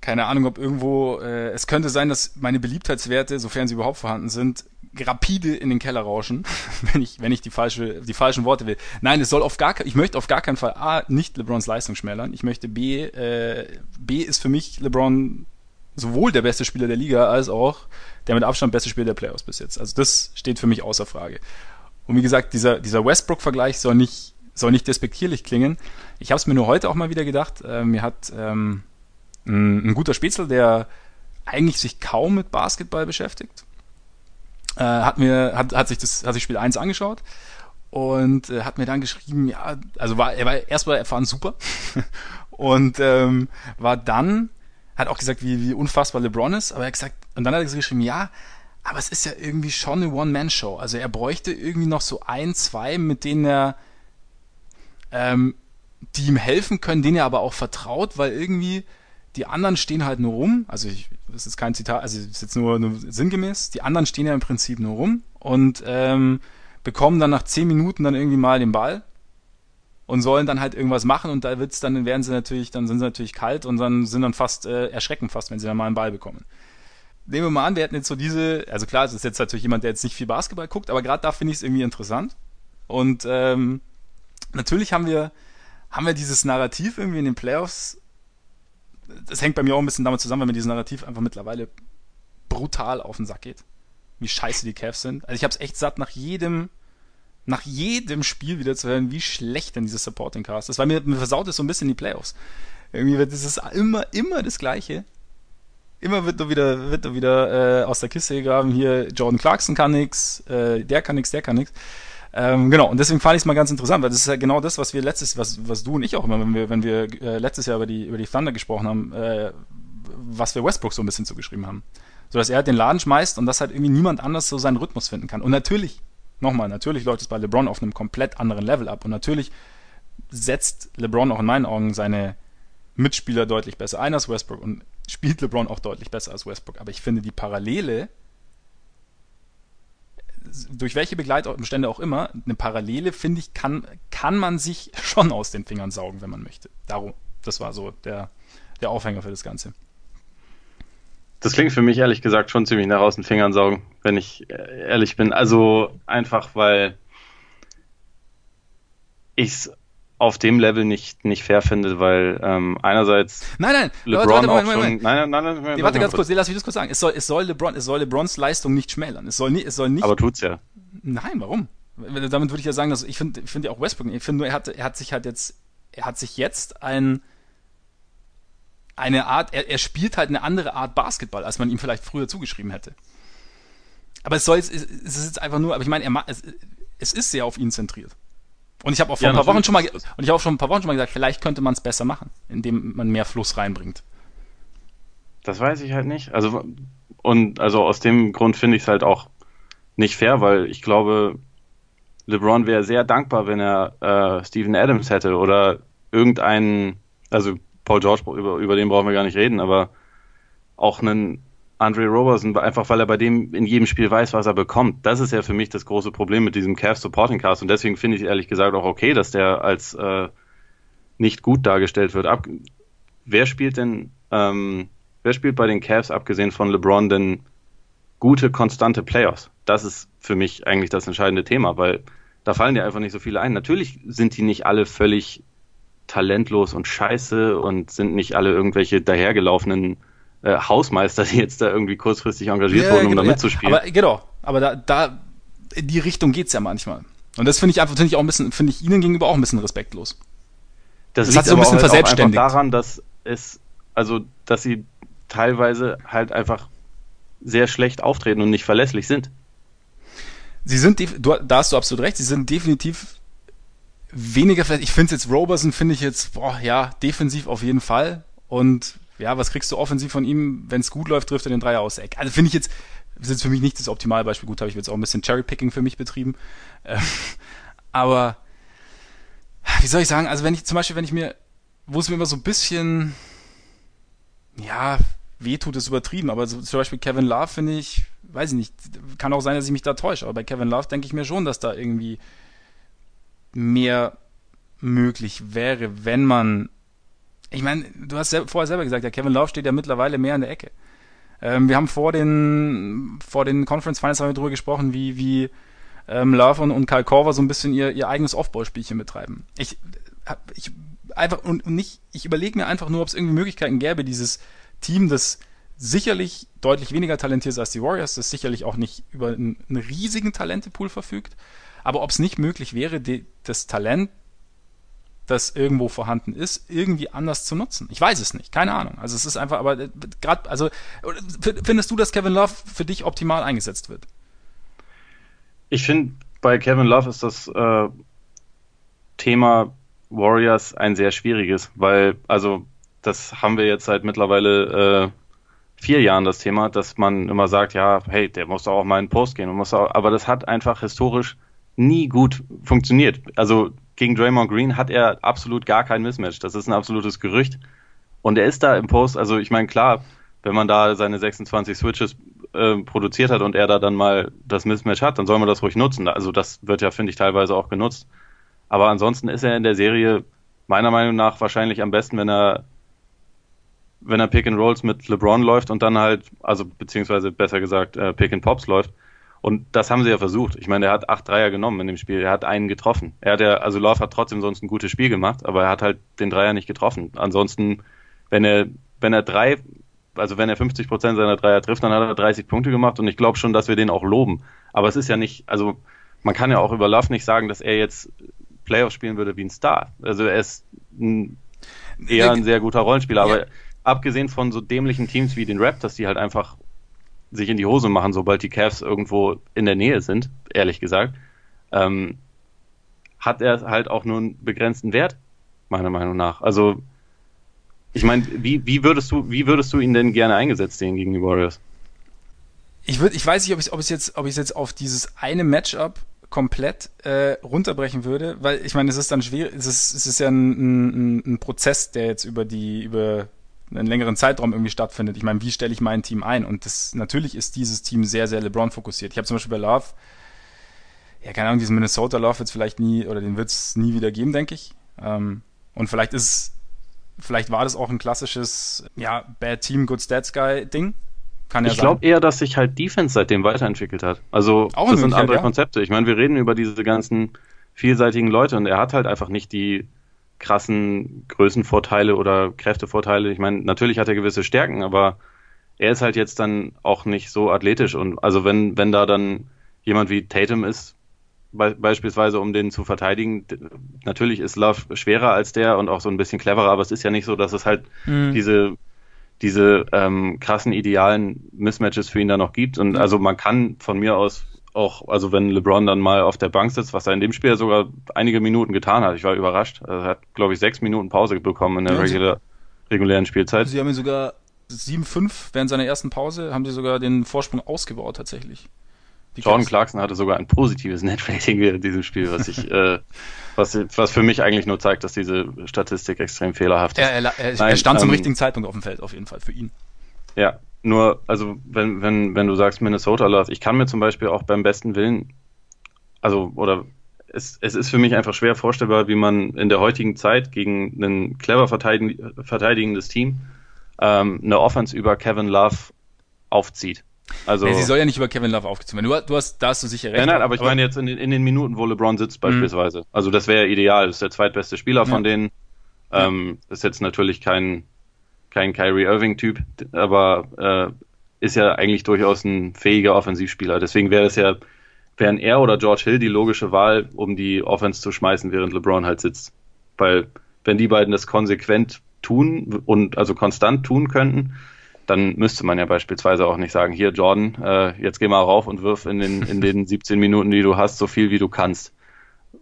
keine Ahnung, ob irgendwo, äh, es könnte sein, dass meine Beliebtheitswerte, sofern sie überhaupt vorhanden sind, rapide in den Keller rauschen, [laughs] wenn ich, wenn ich die falsche, die falschen Worte will. Nein, es soll auf gar, ich möchte auf gar keinen Fall A, nicht LeBrons Leistung schmälern. Ich möchte B, äh, B ist für mich LeBron sowohl der beste Spieler der Liga als auch der mit Abstand beste Spieler der Playoffs bis jetzt. Also das steht für mich außer Frage. Und wie gesagt, dieser, dieser Westbrook-Vergleich soll nicht, soll nicht despektierlich klingen. Ich habe es mir nur heute auch mal wieder gedacht. Äh, mir hat ähm, ein, guter Spätzle, der eigentlich sich kaum mit Basketball beschäftigt, äh, hat mir hat, hat sich das hat sich Spiel 1 angeschaut und äh, hat mir dann geschrieben, ja, also war er war erstmal erfahren super [laughs] und ähm, war dann hat auch gesagt, wie, wie unfassbar LeBron ist, aber er hat gesagt und dann hat er geschrieben, ja, aber es ist ja irgendwie schon eine One-Man-Show. Also er bräuchte irgendwie noch so ein, zwei, mit denen er ähm, die ihm helfen können, denen er aber auch vertraut, weil irgendwie die anderen stehen halt nur rum, also ich, das ist kein Zitat, also das ist jetzt nur, nur sinngemäß, die anderen stehen ja im Prinzip nur rum und ähm, bekommen dann nach zehn Minuten dann irgendwie mal den Ball und sollen dann halt irgendwas machen und da wird's dann werden sie natürlich, dann sind sie natürlich kalt und dann sind dann fast äh, erschrecken fast, wenn sie dann mal einen Ball bekommen. Nehmen wir mal an, wir hätten jetzt so diese, also klar, es ist jetzt natürlich jemand, der jetzt nicht viel Basketball guckt, aber gerade da finde ich es irgendwie interessant. Und ähm, natürlich haben wir, haben wir dieses Narrativ irgendwie in den Playoffs das hängt bei mir auch ein bisschen damit zusammen, wenn mir dieses Narrativ einfach mittlerweile brutal auf den Sack geht. Wie scheiße die Cavs sind. Also ich hab's echt satt, nach jedem, nach jedem Spiel wieder zu hören, wie schlecht denn dieses Supporting Cast ist. Weil mir, mir versaut es so ein bisschen die Playoffs. Irgendwie wird es immer, immer das Gleiche. Immer wird da wieder, wird da wieder äh, aus der Kiste gegraben, hier Jordan Clarkson kann nix, äh, der kann nix, der kann nix. Ähm, genau, und deswegen fand ich es mal ganz interessant, weil das ist ja genau das, was wir letztes, was, was du und ich auch immer, wenn wir, wenn wir äh, letztes Jahr über die, über die Thunder gesprochen haben, äh, was wir Westbrook so ein bisschen zugeschrieben haben. So dass er halt den Laden schmeißt und dass halt irgendwie niemand anders so seinen Rhythmus finden kann. Und natürlich, nochmal, natürlich läuft es bei LeBron auf einem komplett anderen Level ab. Und natürlich setzt LeBron auch in meinen Augen seine Mitspieler deutlich besser ein als Westbrook und spielt LeBron auch deutlich besser als Westbrook. Aber ich finde die Parallele durch welche Begleitumstände auch immer, eine Parallele, finde ich, kann, kann man sich [laughs] schon aus den Fingern saugen, wenn man möchte. Darum, das war so der, der Aufhänger für das Ganze. Das klingt für mich ehrlich gesagt schon ziemlich nach aus den Fingern saugen, wenn ich ehrlich bin. Also einfach, weil ich es auf dem Level nicht, nicht fair finde, weil ähm, einerseits nein, nein, LeBron warte, warte, auch schon, nein, nein, nein, nein, nee, warte ganz kurz, lass mich das kurz sagen. Es soll, es soll LeBron, es soll LeBrons Leistung nicht schmälern. Es soll nicht, es soll nicht. Aber tut's ja. Nein, warum? Damit würde ich ja sagen, dass ich finde, finde ja auch Westbrook. Ich finde nur, er hat, er hat sich halt jetzt, er hat sich jetzt ein eine Art, er, er spielt halt eine andere Art Basketball, als man ihm vielleicht früher zugeschrieben hätte. Aber es soll, es ist jetzt einfach nur, aber ich meine, er, es, es ist sehr auf ihn zentriert. Und ich habe auch vor ja, ein paar Wochen schon mal und ich habe auch schon ein paar Wochen schon mal gesagt, vielleicht könnte man es besser machen, indem man mehr Fluss reinbringt. Das weiß ich halt nicht. Also und also aus dem Grund finde ich es halt auch nicht fair, weil ich glaube, LeBron wäre sehr dankbar, wenn er äh, Steven Adams hätte oder irgendeinen, also Paul George über, über den brauchen wir gar nicht reden, aber auch einen Andre Roberson, einfach weil er bei dem in jedem Spiel weiß, was er bekommt. Das ist ja für mich das große Problem mit diesem Cavs Supporting Cast und deswegen finde ich ehrlich gesagt auch okay, dass der als äh, nicht gut dargestellt wird. Ab, wer spielt denn, ähm, wer spielt bei den Cavs abgesehen von LeBron denn gute, konstante Playoffs? Das ist für mich eigentlich das entscheidende Thema, weil da fallen dir einfach nicht so viele ein. Natürlich sind die nicht alle völlig talentlos und scheiße und sind nicht alle irgendwelche dahergelaufenen äh, Hausmeister, die jetzt da irgendwie kurzfristig engagiert ja, wurden, um genau, da mitzuspielen. Aber genau, aber da, da in die Richtung geht's ja manchmal. Und das finde ich einfach, finde ich auch ein bisschen, finde ich ihnen gegenüber auch ein bisschen respektlos. Das, das hat so ein bisschen halt verselbstständigt. daran, dass es, also, dass sie teilweise halt einfach sehr schlecht auftreten und nicht verlässlich sind. Sie sind, du, da hast du absolut recht, sie sind definitiv weniger ich finde jetzt Roberson, finde ich jetzt, boah, ja, defensiv auf jeden Fall. Und ja, was kriegst du offensiv von ihm? Wenn es gut läuft, trifft er den Dreier aus Eck. Also finde ich jetzt, das ist jetzt für mich nicht das Optimalbeispiel. Gut, habe ich jetzt auch ein bisschen Cherrypicking für mich betrieben. Ähm, [laughs] aber wie soll ich sagen, also wenn ich zum Beispiel, wenn ich mir, wo es mir immer so ein bisschen, ja, weh tut, ist übertrieben, aber so, zum Beispiel Kevin Love finde ich, weiß ich nicht, kann auch sein, dass ich mich da täusche, aber bei Kevin Love denke ich mir schon, dass da irgendwie mehr möglich wäre, wenn man, ich meine, du hast vorher selber gesagt, der Kevin Love steht ja mittlerweile mehr in der Ecke. Ähm, wir haben vor den, vor den Conference Finals haben wir darüber gesprochen, wie, wie ähm, Love und, und Kyle Korver so ein bisschen ihr, ihr eigenes Off-Ball-Spielchen betreiben. Ich, ich einfach und, nicht, ich überlege mir einfach nur, ob es irgendwie Möglichkeiten gäbe, dieses Team, das sicherlich deutlich weniger talentiert ist als die Warriors, das sicherlich auch nicht über einen, einen riesigen Talentepool verfügt, aber ob es nicht möglich wäre, die, das Talent, das irgendwo vorhanden ist, irgendwie anders zu nutzen. Ich weiß es nicht, keine Ahnung. Also es ist einfach, aber äh, gerade, also findest du, dass Kevin Love für dich optimal eingesetzt wird? Ich finde, bei Kevin Love ist das äh, Thema Warriors ein sehr schwieriges, weil, also, das haben wir jetzt seit mittlerweile äh, vier Jahren das Thema, dass man immer sagt, ja, hey, der muss auch mal in den Post gehen und muss auch, aber das hat einfach historisch nie gut funktioniert. Also gegen Draymond Green hat er absolut gar kein Mismatch. Das ist ein absolutes Gerücht. Und er ist da im Post, also ich meine, klar, wenn man da seine 26 Switches äh, produziert hat und er da dann mal das Mismatch hat, dann soll man das ruhig nutzen. Also das wird ja, finde ich, teilweise auch genutzt. Aber ansonsten ist er in der Serie meiner Meinung nach wahrscheinlich am besten, wenn er wenn er Pick and Rolls mit LeBron läuft und dann halt, also beziehungsweise besser gesagt äh, Pick and Pops läuft. Und das haben sie ja versucht. Ich meine, er hat acht Dreier genommen in dem Spiel. Er hat einen getroffen. Er hat ja, also Love hat trotzdem sonst ein gutes Spiel gemacht, aber er hat halt den Dreier nicht getroffen. Ansonsten, wenn er, wenn er drei, also wenn er 50 Prozent seiner Dreier trifft, dann hat er 30 Punkte gemacht und ich glaube schon, dass wir den auch loben. Aber es ist ja nicht, also man kann ja auch über Love nicht sagen, dass er jetzt Playoffs spielen würde wie ein Star. Also er ist ein, eher ein sehr guter Rollenspieler, aber ja. abgesehen von so dämlichen Teams wie den Raptors, die halt einfach sich in die Hose machen, sobald die Cavs irgendwo in der Nähe sind, ehrlich gesagt, ähm, hat er halt auch nur einen begrenzten Wert, meiner Meinung nach. Also, ich meine, wie, wie würdest du, wie würdest du ihn denn gerne eingesetzt sehen gegen die Warriors? Ich würde, ich weiß nicht, ob ich, jetzt, ob ich jetzt auf dieses eine Matchup komplett äh, runterbrechen würde, weil ich meine, es ist dann schwierig, es ist, es ist ja ein, ein, ein Prozess, der jetzt über die, über einen längeren Zeitraum irgendwie stattfindet. Ich meine, wie stelle ich mein Team ein? Und das natürlich ist dieses Team sehr, sehr LeBron fokussiert. Ich habe zum Beispiel bei Love, ja, keine Ahnung, diesen Minnesota Love wird es vielleicht nie, oder den wird es nie wieder geben, denke ich. Ähm, und vielleicht ist, vielleicht war das auch ein klassisches, ja, Bad Team, Good Stats Guy Ding. Kann ja ich glaube eher, dass sich halt Defense seitdem weiterentwickelt hat. Also, auch das sind andere ja. Konzepte. Ich meine, wir reden über diese ganzen vielseitigen Leute und er hat halt einfach nicht die, krassen Größenvorteile oder Kräftevorteile. Ich meine, natürlich hat er gewisse Stärken, aber er ist halt jetzt dann auch nicht so athletisch. Und also wenn, wenn da dann jemand wie Tatum ist, be beispielsweise um den zu verteidigen, natürlich ist Love schwerer als der und auch so ein bisschen cleverer, aber es ist ja nicht so, dass es halt mhm. diese diese ähm, krassen idealen Mismatches für ihn da noch gibt. Und also man kann von mir aus auch, also wenn LeBron dann mal auf der Bank sitzt, was er in dem Spiel sogar einige Minuten getan hat, ich war überrascht. Er hat, glaube ich, sechs Minuten Pause bekommen in der ja, regulär, regulären Spielzeit. Sie haben ihn sogar 7-5 während seiner ersten Pause, haben sie sogar den Vorsprung ausgebaut tatsächlich. Die Jordan Cavs. Clarkson hatte sogar ein positives Netrating in diesem Spiel, was ich, äh, was, was für mich eigentlich nur zeigt, dass diese Statistik extrem fehlerhaft ist. Er, er, er, Nein, er stand ähm, zum richtigen Zeitpunkt auf dem Feld, auf jeden Fall, für ihn. Ja, nur, also wenn, wenn, wenn du sagst Minnesota Love, ich kann mir zum Beispiel auch beim besten Willen, also, oder es, es ist für mich einfach schwer vorstellbar, wie man in der heutigen Zeit gegen ein clever verteidigendes Team ähm, eine Offense über Kevin Love aufzieht. Also, nee, sie soll ja nicht über Kevin Love aufgezogen werden. Du, du hast, da hast du sicher recht. Nein, nein, aber ich meine jetzt in den, in den Minuten, wo LeBron sitzt mhm. beispielsweise. Mhm. Also das wäre ideal. Das ist der zweitbeste Spieler ja. von denen. Ähm, ist jetzt natürlich kein kein Kyrie Irving-Typ, aber äh, ist ja eigentlich durchaus ein fähiger Offensivspieler. Deswegen wäre es ja, wären er oder George Hill die logische Wahl, um die Offense zu schmeißen, während LeBron halt sitzt. Weil wenn die beiden das konsequent tun und also konstant tun könnten, dann müsste man ja beispielsweise auch nicht sagen, hier Jordan, äh, jetzt geh mal rauf und wirf in den, in den [laughs] 17 Minuten, die du hast, so viel wie du kannst.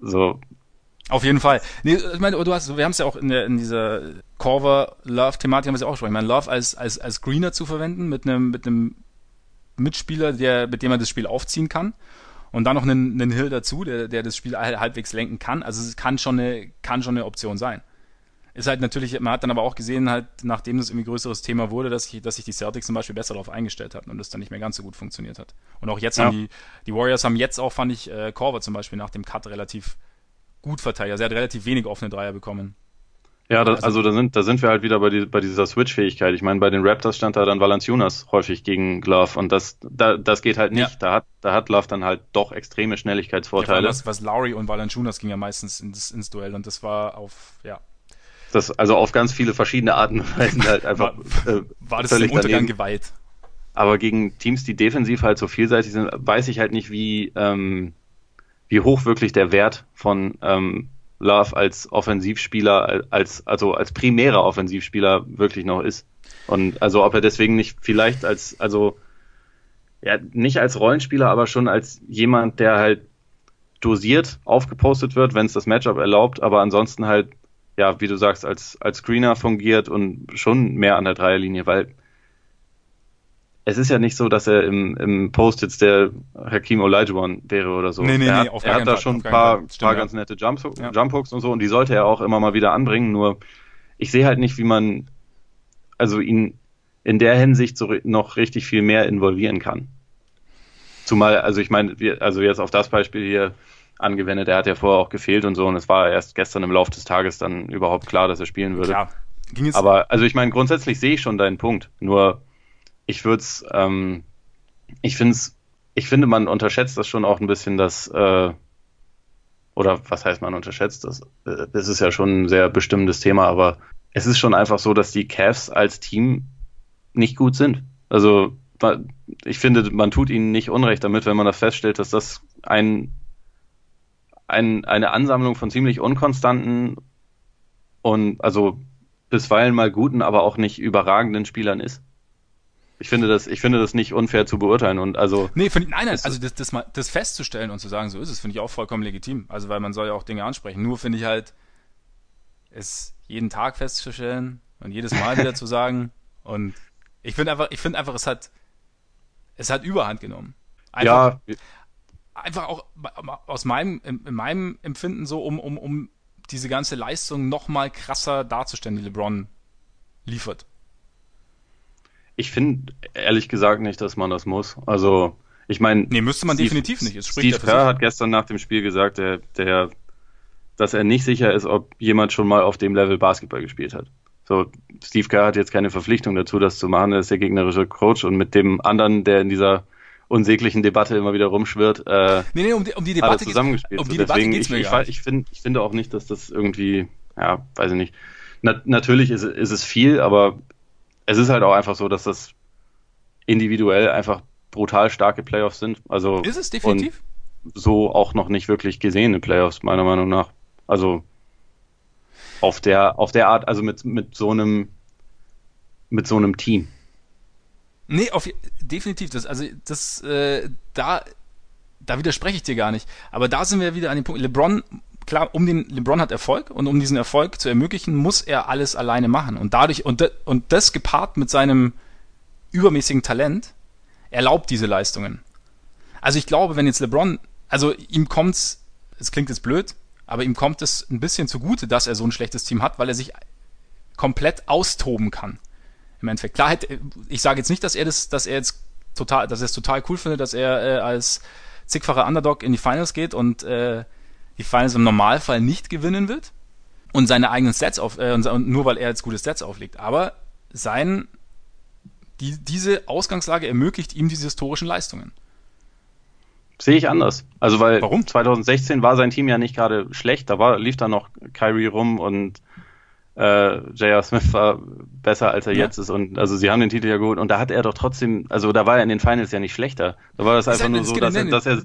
So, Auf jeden Fall. Nee, ich meine, du hast, wir haben es ja auch in, der, in dieser Corver-Love-Thematik haben wir es ja auch gesprochen. Ich meine, Love als, als, als Greener zu verwenden mit einem, mit einem Mitspieler, der, mit dem man das Spiel aufziehen kann. Und dann noch einen, einen Hill dazu, der, der das Spiel halbwegs lenken kann. Also es kann schon eine, kann schon eine Option sein. Ist halt natürlich, man hat dann aber auch gesehen, halt, nachdem das irgendwie größeres Thema wurde, dass sich, dass sich die Celtics zum Beispiel besser darauf eingestellt hatten und das dann nicht mehr ganz so gut funktioniert hat. Und auch jetzt ja. haben die, die Warriors haben jetzt auch, fand ich, äh, Corver zum Beispiel nach dem Cut relativ gut verteilt. Also er hat relativ wenig offene Dreier bekommen. Ja, das, also, also da sind, da sind wir halt wieder bei, die, bei dieser Switch-Fähigkeit. Ich meine, bei den Raptors stand da dann Valanciunas häufig gegen Love und das, da, das geht halt nicht. Ja. Da, hat, da hat Love dann halt doch extreme Schnelligkeitsvorteile. Ja, was, was Lowry und Valanciunas ging ja meistens ins, ins Duell und das war auf, ja. Das, also auf ganz viele verschiedene Arten und Weisen [laughs] halt einfach. war, äh, war das völlig im Untergang daneben. geweiht. Aber gegen Teams, die defensiv halt so vielseitig sind, weiß ich halt nicht, wie, ähm, wie hoch wirklich der Wert von ähm, Love als Offensivspieler, als, also als primärer Offensivspieler wirklich noch ist. Und also ob er deswegen nicht vielleicht als, also ja, nicht als Rollenspieler, aber schon als jemand, der halt dosiert aufgepostet wird, wenn es das Matchup erlaubt, aber ansonsten halt, ja, wie du sagst, als, als Screener fungiert und schon mehr an der Dreierlinie, weil es ist ja nicht so, dass er im, im Post jetzt der Hakim Olajuwon wäre oder so. Nee, nee, er hat, nee, auf er hat da schon ein paar, Stimmt, paar ja. ganz nette Jump, ja. Jump Hooks und so und die sollte er auch immer mal wieder anbringen, nur ich sehe halt nicht, wie man also ihn in der Hinsicht so noch richtig viel mehr involvieren kann. Zumal, also ich meine, also jetzt auf das Beispiel hier angewendet, er hat ja vorher auch gefehlt und so und es war erst gestern im Laufe des Tages dann überhaupt klar, dass er spielen würde. Klar. Aber also ich meine, grundsätzlich sehe ich schon deinen Punkt, nur ich würde es, ähm, ich finde ich finde, man unterschätzt das schon auch ein bisschen, dass, äh, oder was heißt man unterschätzt das? Äh, das ist ja schon ein sehr bestimmendes Thema, aber es ist schon einfach so, dass die Cavs als Team nicht gut sind. Also ich finde, man tut ihnen nicht Unrecht damit, wenn man das feststellt, dass das ein, ein, eine Ansammlung von ziemlich unkonstanten und also bisweilen mal guten, aber auch nicht überragenden Spielern ist. Ich finde das, ich finde das nicht unfair zu beurteilen und also. Nee, find, nein, nein, also das, das mal, das festzustellen und zu sagen, so ist es, finde ich auch vollkommen legitim. Also, weil man soll ja auch Dinge ansprechen. Nur finde ich halt, es jeden Tag festzustellen und jedes Mal wieder zu [laughs] sagen und ich finde einfach, ich finde einfach, es hat, es hat Überhand genommen. Einfach, ja. Einfach auch aus meinem, in, in meinem Empfinden so, um, um, um diese ganze Leistung noch mal krasser darzustellen, die LeBron liefert. Ich finde ehrlich gesagt nicht, dass man das muss. Also, ich meine. Nee, müsste man Steve, definitiv nicht. Es Steve Kerr hat gestern nach dem Spiel gesagt, der, der, dass er nicht sicher ist, ob jemand schon mal auf dem Level Basketball gespielt hat. So, Steve Kerr hat jetzt keine Verpflichtung dazu, das zu machen. Er ist der gegnerische Coach und mit dem anderen, der in dieser unsäglichen Debatte immer wieder rumschwirrt, äh, nee, nee, um die, um die Debatte zusammengespielt. Um die Debatte geht's mir ich, ich, ich, find, ich finde auch nicht, dass das irgendwie, ja, weiß ich nicht. Na, natürlich ist, ist es viel, aber es ist halt auch einfach so, dass das individuell einfach brutal starke Playoffs sind. Also ist es definitiv? so auch noch nicht wirklich gesehene Playoffs, meiner Meinung nach. Also auf der, auf der Art, also mit, mit so einem, mit so einem Team. Nee, auf, definitiv. Das, also das, äh, da, da widerspreche ich dir gar nicht. Aber da sind wir wieder an dem Punkt. LeBron klar, um den LeBron hat Erfolg und um diesen Erfolg zu ermöglichen, muss er alles alleine machen und dadurch und, de, und das gepaart mit seinem übermäßigen Talent erlaubt diese Leistungen. Also ich glaube, wenn jetzt LeBron, also ihm kommt's, es klingt jetzt blöd, aber ihm kommt es ein bisschen zugute, dass er so ein schlechtes Team hat, weil er sich komplett austoben kann. Im Endeffekt. Klar, ich sage jetzt nicht, dass er das, dass er jetzt total, dass er es total cool findet, dass er äh, als zigfacher Underdog in die Finals geht und äh, die Finals im Normalfall nicht gewinnen wird und seine eigenen Stats auf, äh, und nur weil er jetzt gute Stats auflegt. Aber sein, die, diese Ausgangslage ermöglicht ihm diese historischen Leistungen. Sehe ich anders. Also weil Warum? 2016 war sein Team ja nicht gerade schlecht, da war, lief da noch Kyrie rum und äh, J.R. Smith war besser als er ja. jetzt ist und also sie haben den Titel ja geholt und da hat er doch trotzdem, also da war er in den Finals ja nicht schlechter. Da war das einfach nur so, dass er, dass er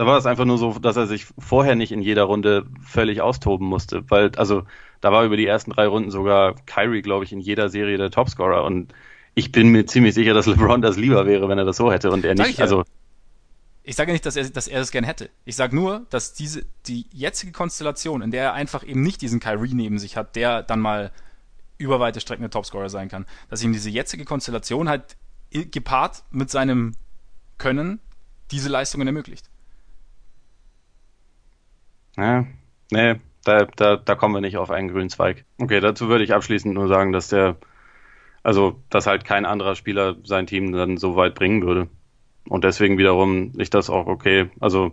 da war es einfach nur so, dass er sich vorher nicht in jeder Runde völlig austoben musste, weil, also, da war über die ersten drei Runden sogar Kyrie, glaube ich, in jeder Serie der Topscorer und ich bin mir ziemlich sicher, dass LeBron das lieber wäre, wenn er das so hätte und er nicht, also. ich sage nicht, dass er, dass er das gern hätte. Ich sage nur, dass diese, die jetzige Konstellation, in der er einfach eben nicht diesen Kyrie neben sich hat, der dann mal über weite Strecken der Topscorer sein kann, dass ihm diese jetzige Konstellation halt gepaart mit seinem Können diese Leistungen ermöglicht. Ja, nee, da, da, da kommen wir nicht auf einen grünen Zweig. Okay, dazu würde ich abschließend nur sagen, dass der, also, dass halt kein anderer Spieler sein Team dann so weit bringen würde. Und deswegen wiederum ich das auch okay, also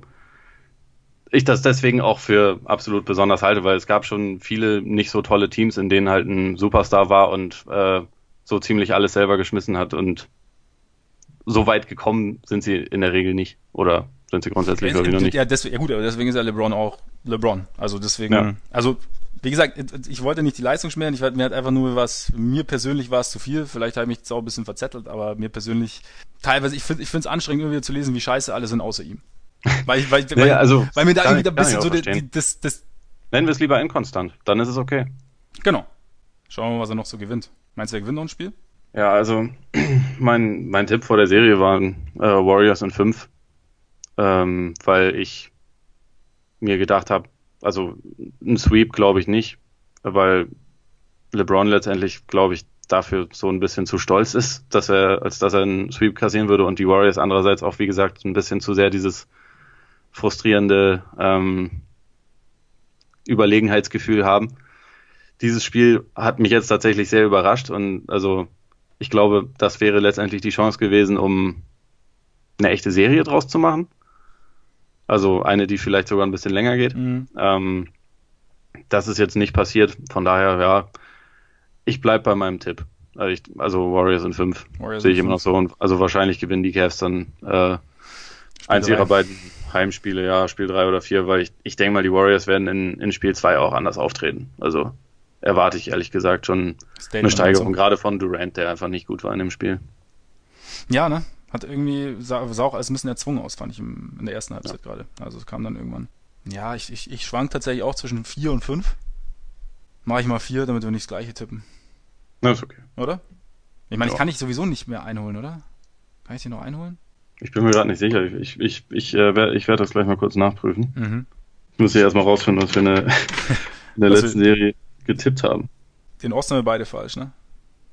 ich das deswegen auch für absolut besonders halte, weil es gab schon viele nicht so tolle Teams, in denen halt ein Superstar war und äh, so ziemlich alles selber geschmissen hat und so weit gekommen sind sie in der Regel nicht. Oder sind sie grundsätzlich, glaube ich, noch nicht. Ja, deswegen, ja gut, aber deswegen ist ja LeBron auch LeBron. Also deswegen, ja. also wie gesagt, ich wollte nicht die Leistung schmeren, ich mir hat einfach nur was, mir persönlich war es zu viel, vielleicht habe ich mich auch ein bisschen verzettelt, aber mir persönlich, teilweise, ich finde es anstrengend, immer wieder zu lesen, wie scheiße alle sind außer ihm. Weil, ich, weil, nee, [laughs] weil, also, weil mir da irgendwie ein bisschen so die, die, das, das. Nennen wir es lieber inkonstant, dann ist es okay. Genau. Schauen wir mal, was er noch so gewinnt. Meinst du, er gewinnt noch ein Spiel? Ja, also [clears throat] mein, mein Tipp vor der Serie waren äh, Warriors in 5, ähm, weil ich mir gedacht habe, also ein Sweep glaube ich nicht, weil LeBron letztendlich, glaube ich, dafür so ein bisschen zu stolz ist, dass er, als dass er einen Sweep kassieren würde und die Warriors andererseits auch, wie gesagt, ein bisschen zu sehr dieses frustrierende ähm, Überlegenheitsgefühl haben. Dieses Spiel hat mich jetzt tatsächlich sehr überrascht und also ich glaube, das wäre letztendlich die Chance gewesen, um eine echte Serie draus zu machen. Also eine, die vielleicht sogar ein bisschen länger geht. Mhm. Ähm, das ist jetzt nicht passiert. Von daher, ja, ich bleib bei meinem Tipp. Also, ich, also Warriors in 5 sehe ich immer noch so. Und also wahrscheinlich gewinnen die Cavs dann äh, eins ihrer beiden Heimspiele, ja, Spiel 3 oder 4, weil ich, ich denke mal, die Warriors werden in, in Spiel 2 auch anders auftreten. Also erwarte ich ehrlich gesagt schon Statement eine Steigerung, so. gerade von Durant, der einfach nicht gut war in dem Spiel. Ja, ne? Hat irgendwie, sah, sah auch als ein bisschen erzwungen aus, fand ich im, in der ersten Halbzeit ja. gerade. Also es kam dann irgendwann. Ja, ich, ich, ich schwank tatsächlich auch zwischen 4 und 5. Mach ich mal 4, damit wir nicht das gleiche tippen. Na, ist okay. Oder? Ich meine, ja. ich kann dich sowieso nicht mehr einholen, oder? Kann ich dich noch einholen? Ich bin mir gerade nicht sicher. Ich, ich, ich, äh, werd, ich werde das gleich mal kurz nachprüfen. Mhm. Ich muss hier erstmal rausfinden, was wir in der, [laughs] in der letzten Serie getippt haben. Den Osten haben wir beide falsch, ne?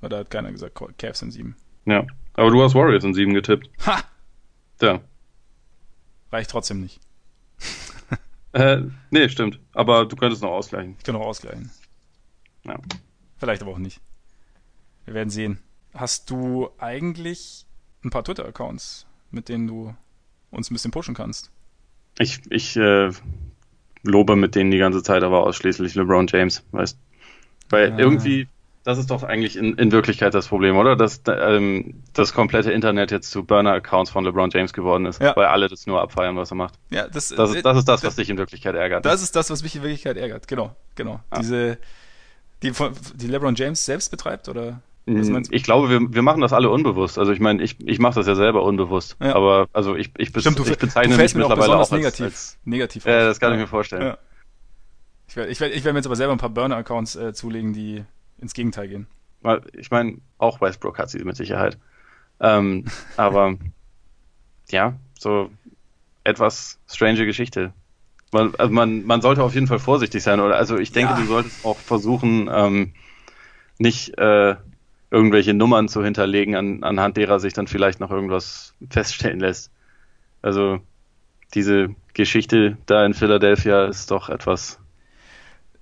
Weil da hat keiner gesagt, Cavs sind 7. Ja. Aber du hast Warriors in 7 getippt. Ha! Ja. Reicht trotzdem nicht. [laughs] äh, nee, stimmt. Aber du könntest noch ausgleichen. Ich kann noch ausgleichen. Ja. Vielleicht aber auch nicht. Wir werden sehen. Hast du eigentlich ein paar Twitter-Accounts, mit denen du uns ein bisschen pushen kannst? Ich, ich äh, lobe mit denen die ganze Zeit, aber ausschließlich LeBron James, weißt Weil ja. irgendwie das ist doch eigentlich in, in Wirklichkeit das Problem, oder? Dass ähm, das komplette Internet jetzt zu Burner-Accounts von LeBron James geworden ist, ja. weil alle das nur abfeiern, was er macht. Ja, das, das, ist, das ist das, was dich in Wirklichkeit ärgert. Das ist das, was mich in Wirklichkeit ärgert, genau, genau. Ja. Diese, die, die LeBron James selbst betreibt, oder? Ich glaube, wir, wir machen das alle unbewusst. Also ich meine, ich, ich mache das ja selber unbewusst. Ja. Aber also ich, ich, Stimmt, du, ich bezeichne mich mittlerweile auch, auch negativ. Als, negativ. Ja, das kann ich mir vorstellen. Ja. Ich werde ich werd, ich werd mir jetzt aber selber ein paar Burner-Accounts äh, zulegen, die ins Gegenteil gehen ich meine, auch Westbrook hat sie mit Sicherheit. Ähm, [laughs] aber ja, so etwas strange Geschichte. Man, also man, man sollte auf jeden Fall vorsichtig sein, oder? Also ich denke, ja. du solltest auch versuchen, ähm, nicht äh, irgendwelche Nummern zu hinterlegen, an, anhand derer sich dann vielleicht noch irgendwas feststellen lässt. Also diese Geschichte da in Philadelphia ist doch etwas.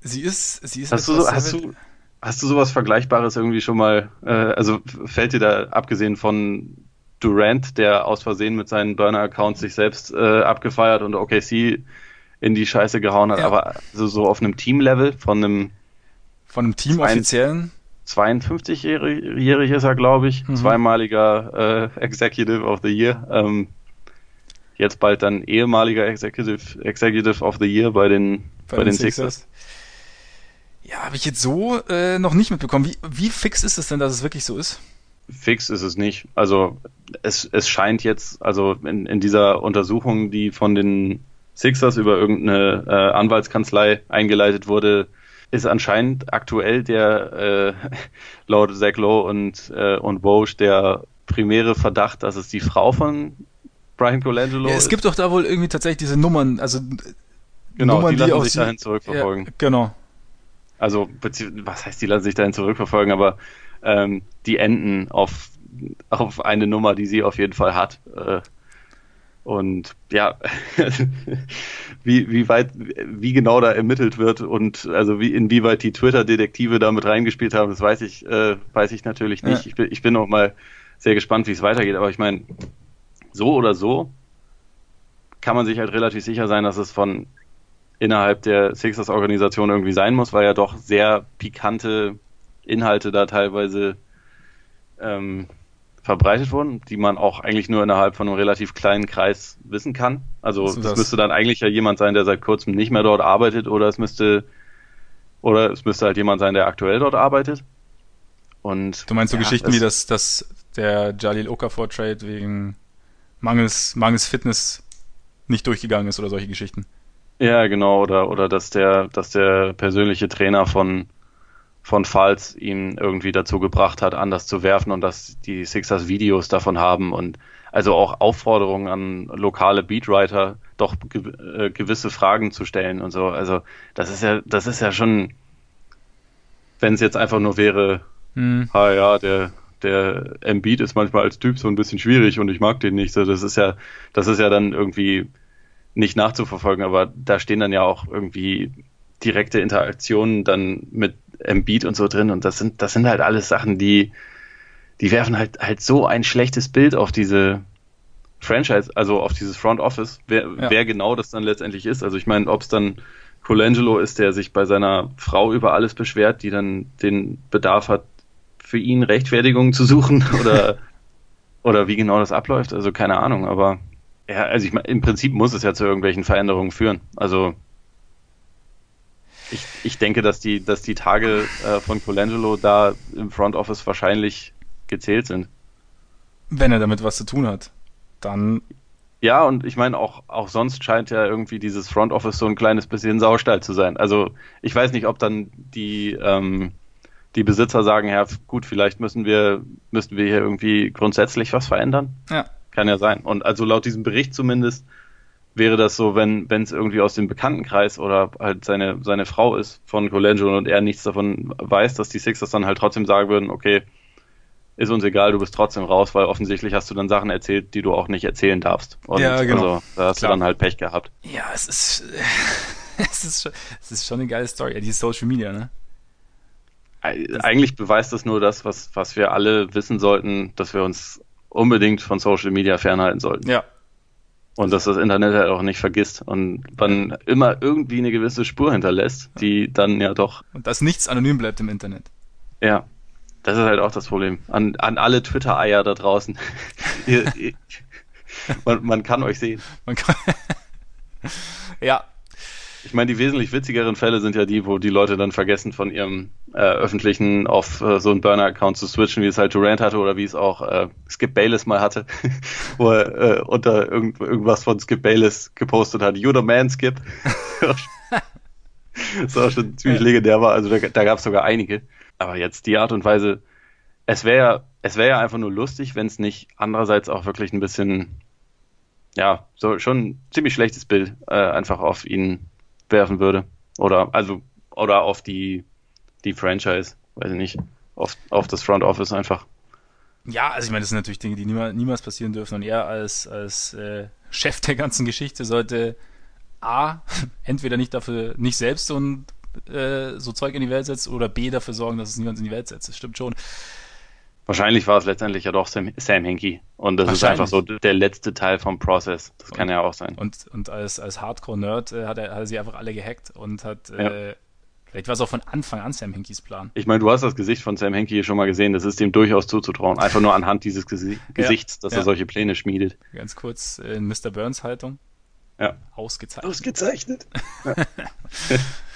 Sie ist, sie ist. Hast du, hast du, Hast du sowas Vergleichbares irgendwie schon mal, äh, also fällt dir da abgesehen von Durant, der aus Versehen mit seinen Burner-Accounts sich selbst äh, abgefeiert und OKC in die Scheiße gehauen hat, ja. aber also so auf einem Team-Level von einem von einem Team offiziellen 52-jährig ist er, glaube ich, mhm. zweimaliger äh, Executive of the Year. Ähm, jetzt bald dann ehemaliger Executive, Executive of the Year bei den, bei, bei den, den Sixers. Sixers. Ja, habe ich jetzt so äh, noch nicht mitbekommen. Wie, wie fix ist es denn, dass es wirklich so ist? Fix ist es nicht. Also es, es scheint jetzt, also in, in dieser Untersuchung, die von den Sixers über irgendeine äh, Anwaltskanzlei eingeleitet wurde, ist anscheinend aktuell der äh, [laughs] laut Zach Lowe und, äh, und Woj der primäre Verdacht, dass es die Frau von Brian Colangelo. Ja, es gibt doch da wohl irgendwie tatsächlich diese Nummern, also genau, Nummern, die lassen die sich dahin zurückverfolgen. Ja, genau. Also, was heißt, die lassen sich dahin zurückverfolgen, aber ähm, die enden auf, auf eine Nummer, die sie auf jeden Fall hat. Äh, und ja, [laughs] wie, wie weit, wie genau da ermittelt wird und also wie inwieweit die Twitter-Detektive da mit reingespielt haben, das weiß ich, äh, weiß ich natürlich nicht. Ja. Ich, bin, ich bin auch mal sehr gespannt, wie es weitergeht. Aber ich meine, so oder so kann man sich halt relativ sicher sein, dass es von innerhalb der Sixers-Organisation irgendwie sein muss, weil ja doch sehr pikante Inhalte da teilweise ähm, verbreitet wurden, die man auch eigentlich nur innerhalb von einem relativ kleinen Kreis wissen kann. Also es das? müsste dann eigentlich ja jemand sein, der seit kurzem nicht mehr dort arbeitet, oder es müsste oder es müsste halt jemand sein, der aktuell dort arbeitet. Und du meinst so ja, Geschichten wie das, dass der Jalil Okafor Trade wegen mangels mangels Fitness nicht durchgegangen ist oder solche Geschichten. Ja, genau, oder oder dass der dass der persönliche Trainer von von Falls ihn irgendwie dazu gebracht hat, anders zu werfen und dass die Sixers Videos davon haben und also auch Aufforderungen an lokale Beatwriter, doch ge äh, gewisse Fragen zu stellen und so. Also das ist ja, das ist ja schon, wenn es jetzt einfach nur wäre, hm. ah ja, der der Embiid ist manchmal als Typ so ein bisschen schwierig und ich mag den nicht. So, das ist ja, das ist ja dann irgendwie nicht nachzuverfolgen, aber da stehen dann ja auch irgendwie direkte Interaktionen dann mit Embiid und so drin und das sind, das sind halt alles Sachen, die, die werfen halt, halt so ein schlechtes Bild auf diese Franchise, also auf dieses Front Office, wer, ja. wer genau das dann letztendlich ist. Also ich meine, ob es dann Colangelo ist, der sich bei seiner Frau über alles beschwert, die dann den Bedarf hat, für ihn Rechtfertigungen zu suchen [laughs] oder, oder wie genau das abläuft. Also keine Ahnung, aber ja, also ich meine, im Prinzip muss es ja zu irgendwelchen Veränderungen führen. Also ich, ich denke, dass die, dass die Tage äh, von Colangelo da im Front Office wahrscheinlich gezählt sind. Wenn er damit was zu tun hat, dann. Ja, und ich meine, auch, auch sonst scheint ja irgendwie dieses Front Office so ein kleines bisschen Saustall zu sein. Also ich weiß nicht, ob dann die, ähm, die Besitzer sagen, ja, gut, vielleicht müssen wir, müssen wir hier irgendwie grundsätzlich was verändern. Ja. Kann ja sein. Und also laut diesem Bericht zumindest wäre das so, wenn es irgendwie aus dem Bekanntenkreis oder halt seine seine Frau ist von Colangelo und er nichts davon weiß, dass die Sixers dann halt trotzdem sagen würden, okay, ist uns egal, du bist trotzdem raus, weil offensichtlich hast du dann Sachen erzählt, die du auch nicht erzählen darfst. Und ja, genau. Also, da hast Klar. du dann halt Pech gehabt. Ja, es ist [laughs] es ist schon, es ist schon eine geile Story, ja, die Social Media, ne? Eigentlich beweist das nur das, was was wir alle wissen sollten, dass wir uns unbedingt von Social Media fernhalten sollten. Ja, und dass das Internet halt auch nicht vergisst und man immer irgendwie eine gewisse Spur hinterlässt, die dann ja doch. Und dass nichts anonym bleibt im Internet. Ja, das ist halt auch das Problem. An, an alle Twitter-Eier da draußen. [laughs] man, man kann euch sehen. Man kann [laughs] ja, ich meine, die wesentlich witzigeren Fälle sind ja die, wo die Leute dann vergessen, von ihrem äh, öffentlichen auf äh, so einen Burner-Account zu switchen, wie es halt Durant hatte oder wie es auch äh, Skip Bayless mal hatte, [laughs] wo er äh, unter irgend, irgendwas von Skip Bayless gepostet hat. You're the man, Skip. [laughs] das auch schon ziemlich legendär war. Also da, da gab es sogar einige. Aber jetzt die Art und Weise, es wäre ja, es wäre ja einfach nur lustig, wenn es nicht andererseits auch wirklich ein bisschen, ja, so schon ein ziemlich schlechtes Bild äh, einfach auf ihn werfen würde. Oder also oder auf die, die Franchise, weiß ich nicht, auf, auf das Front Office einfach. Ja, also ich meine, das sind natürlich Dinge, die niemals, niemals passieren dürfen. Und er als, als äh, Chef der ganzen Geschichte sollte A, [laughs] entweder nicht dafür, nicht selbst so ein äh, so Zeug in die Welt setzt oder B, dafür sorgen, dass es niemand in die Welt setzt. Das stimmt schon. Wahrscheinlich war es letztendlich ja doch Sam, Sam Hinkie. Und das ist einfach so der letzte Teil vom Prozess. Das kann ja auch sein. Und, und als, als Hardcore-Nerd äh, hat, er, hat er sie einfach alle gehackt und hat. Ja. Äh, vielleicht war es auch von Anfang an Sam Hinkies Plan. Ich meine, du hast das Gesicht von Sam Hinkie schon mal gesehen. Das ist ihm durchaus zuzutrauen. Einfach nur anhand dieses Gesi Gesichts, dass ja. er solche Pläne schmiedet. Ganz kurz in Mr. Burns Haltung. Ja. Ausgezeichnet. Ausgezeichnet. [laughs] [laughs]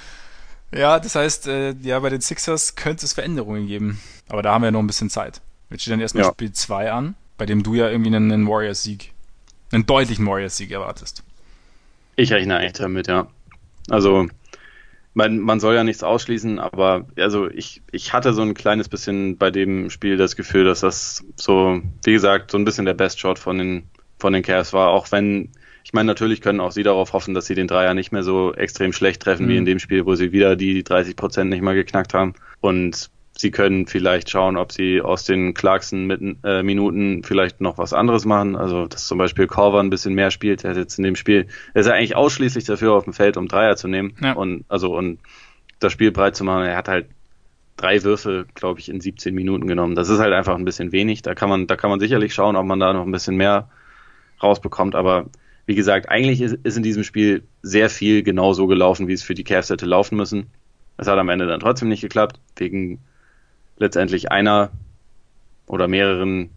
Ja. Das heißt, äh, ja, bei den Sixers könnte es Veränderungen geben. Aber da haben wir ja noch ein bisschen Zeit. Jetzt steht dann erstmal ja. Spiel 2 an, bei dem du ja irgendwie einen, einen Warriors-Sieg, einen deutlichen Warriors-Sieg erwartest. Ich rechne echt damit, ja. Also, man, man soll ja nichts ausschließen, aber also ich, ich hatte so ein kleines bisschen bei dem Spiel das Gefühl, dass das so, wie gesagt, so ein bisschen der Best Shot von den von den Cavs war, auch wenn ich meine, natürlich können auch sie darauf hoffen, dass sie den Dreier nicht mehr so extrem schlecht treffen mhm. wie in dem Spiel, wo sie wieder die 30 Prozent nicht mal geknackt haben. Und sie können vielleicht schauen, ob sie aus den Clarkson-Minuten äh, vielleicht noch was anderes machen. Also, dass zum Beispiel Corver ein bisschen mehr spielt. Er hat jetzt in dem Spiel, er ist ja eigentlich ausschließlich dafür auf dem Feld, um Dreier zu nehmen ja. und, also, und das Spiel breit zu machen. Er hat halt drei Würfe, glaube ich, in 17 Minuten genommen. Das ist halt einfach ein bisschen wenig. Da kann man, da kann man sicherlich schauen, ob man da noch ein bisschen mehr rausbekommt. Aber wie gesagt, eigentlich ist, ist in diesem Spiel sehr viel genau so gelaufen, wie es für die Cavs hätte laufen müssen. Es hat am Ende dann trotzdem nicht geklappt, wegen letztendlich einer oder mehreren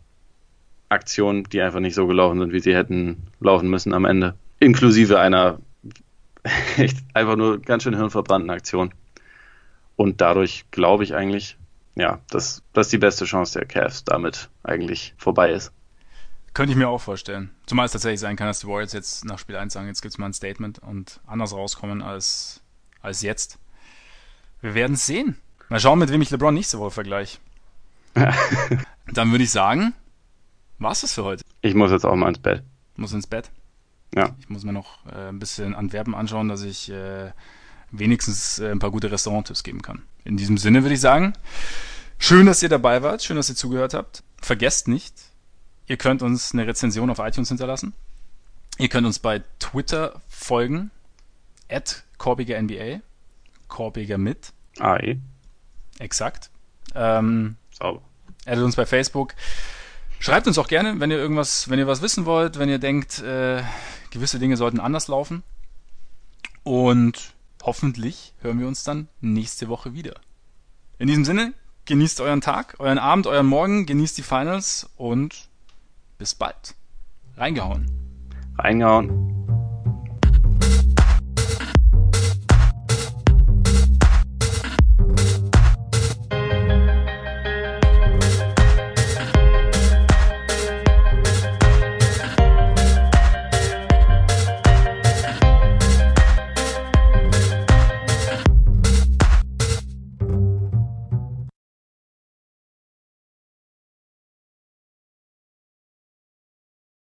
Aktionen, die einfach nicht so gelaufen sind, wie sie hätten laufen müssen am Ende. Inklusive einer [laughs] echt einfach nur ganz schön hirnverbrannten Aktion. Und dadurch glaube ich eigentlich, ja, dass, dass die beste Chance der Cavs damit eigentlich vorbei ist. Könnte ich mir auch vorstellen. Zumal es tatsächlich sein kann, dass die Warriors jetzt nach Spiel 1 sagen, jetzt gibt es mal ein Statement und anders rauskommen als, als jetzt. Wir werden es sehen. Mal schauen, mit wem ich LeBron nächste Woche vergleiche. [laughs] Dann würde ich sagen, war's das für heute. Ich muss jetzt auch mal ins Bett. Muss ins Bett? Ja. Ich muss mir noch äh, ein bisschen Antwerpen anschauen, dass ich äh, wenigstens äh, ein paar gute Restauranttipps geben kann. In diesem Sinne würde ich sagen, schön, dass ihr dabei wart, schön, dass ihr zugehört habt. Vergesst nicht, ihr könnt uns eine Rezension auf iTunes hinterlassen. Ihr könnt uns bei Twitter folgen, at Korbiger NBA, Korbiger mit. AI. Exakt. Ähm, Sauber. Addet uns bei Facebook. Schreibt uns auch gerne, wenn ihr irgendwas, wenn ihr was wissen wollt, wenn ihr denkt, äh, gewisse Dinge sollten anders laufen. Und hoffentlich hören wir uns dann nächste Woche wieder. In diesem Sinne, genießt euren Tag, euren Abend, euren Morgen, genießt die Finals und bis bald. Reingehauen. Reingehauen.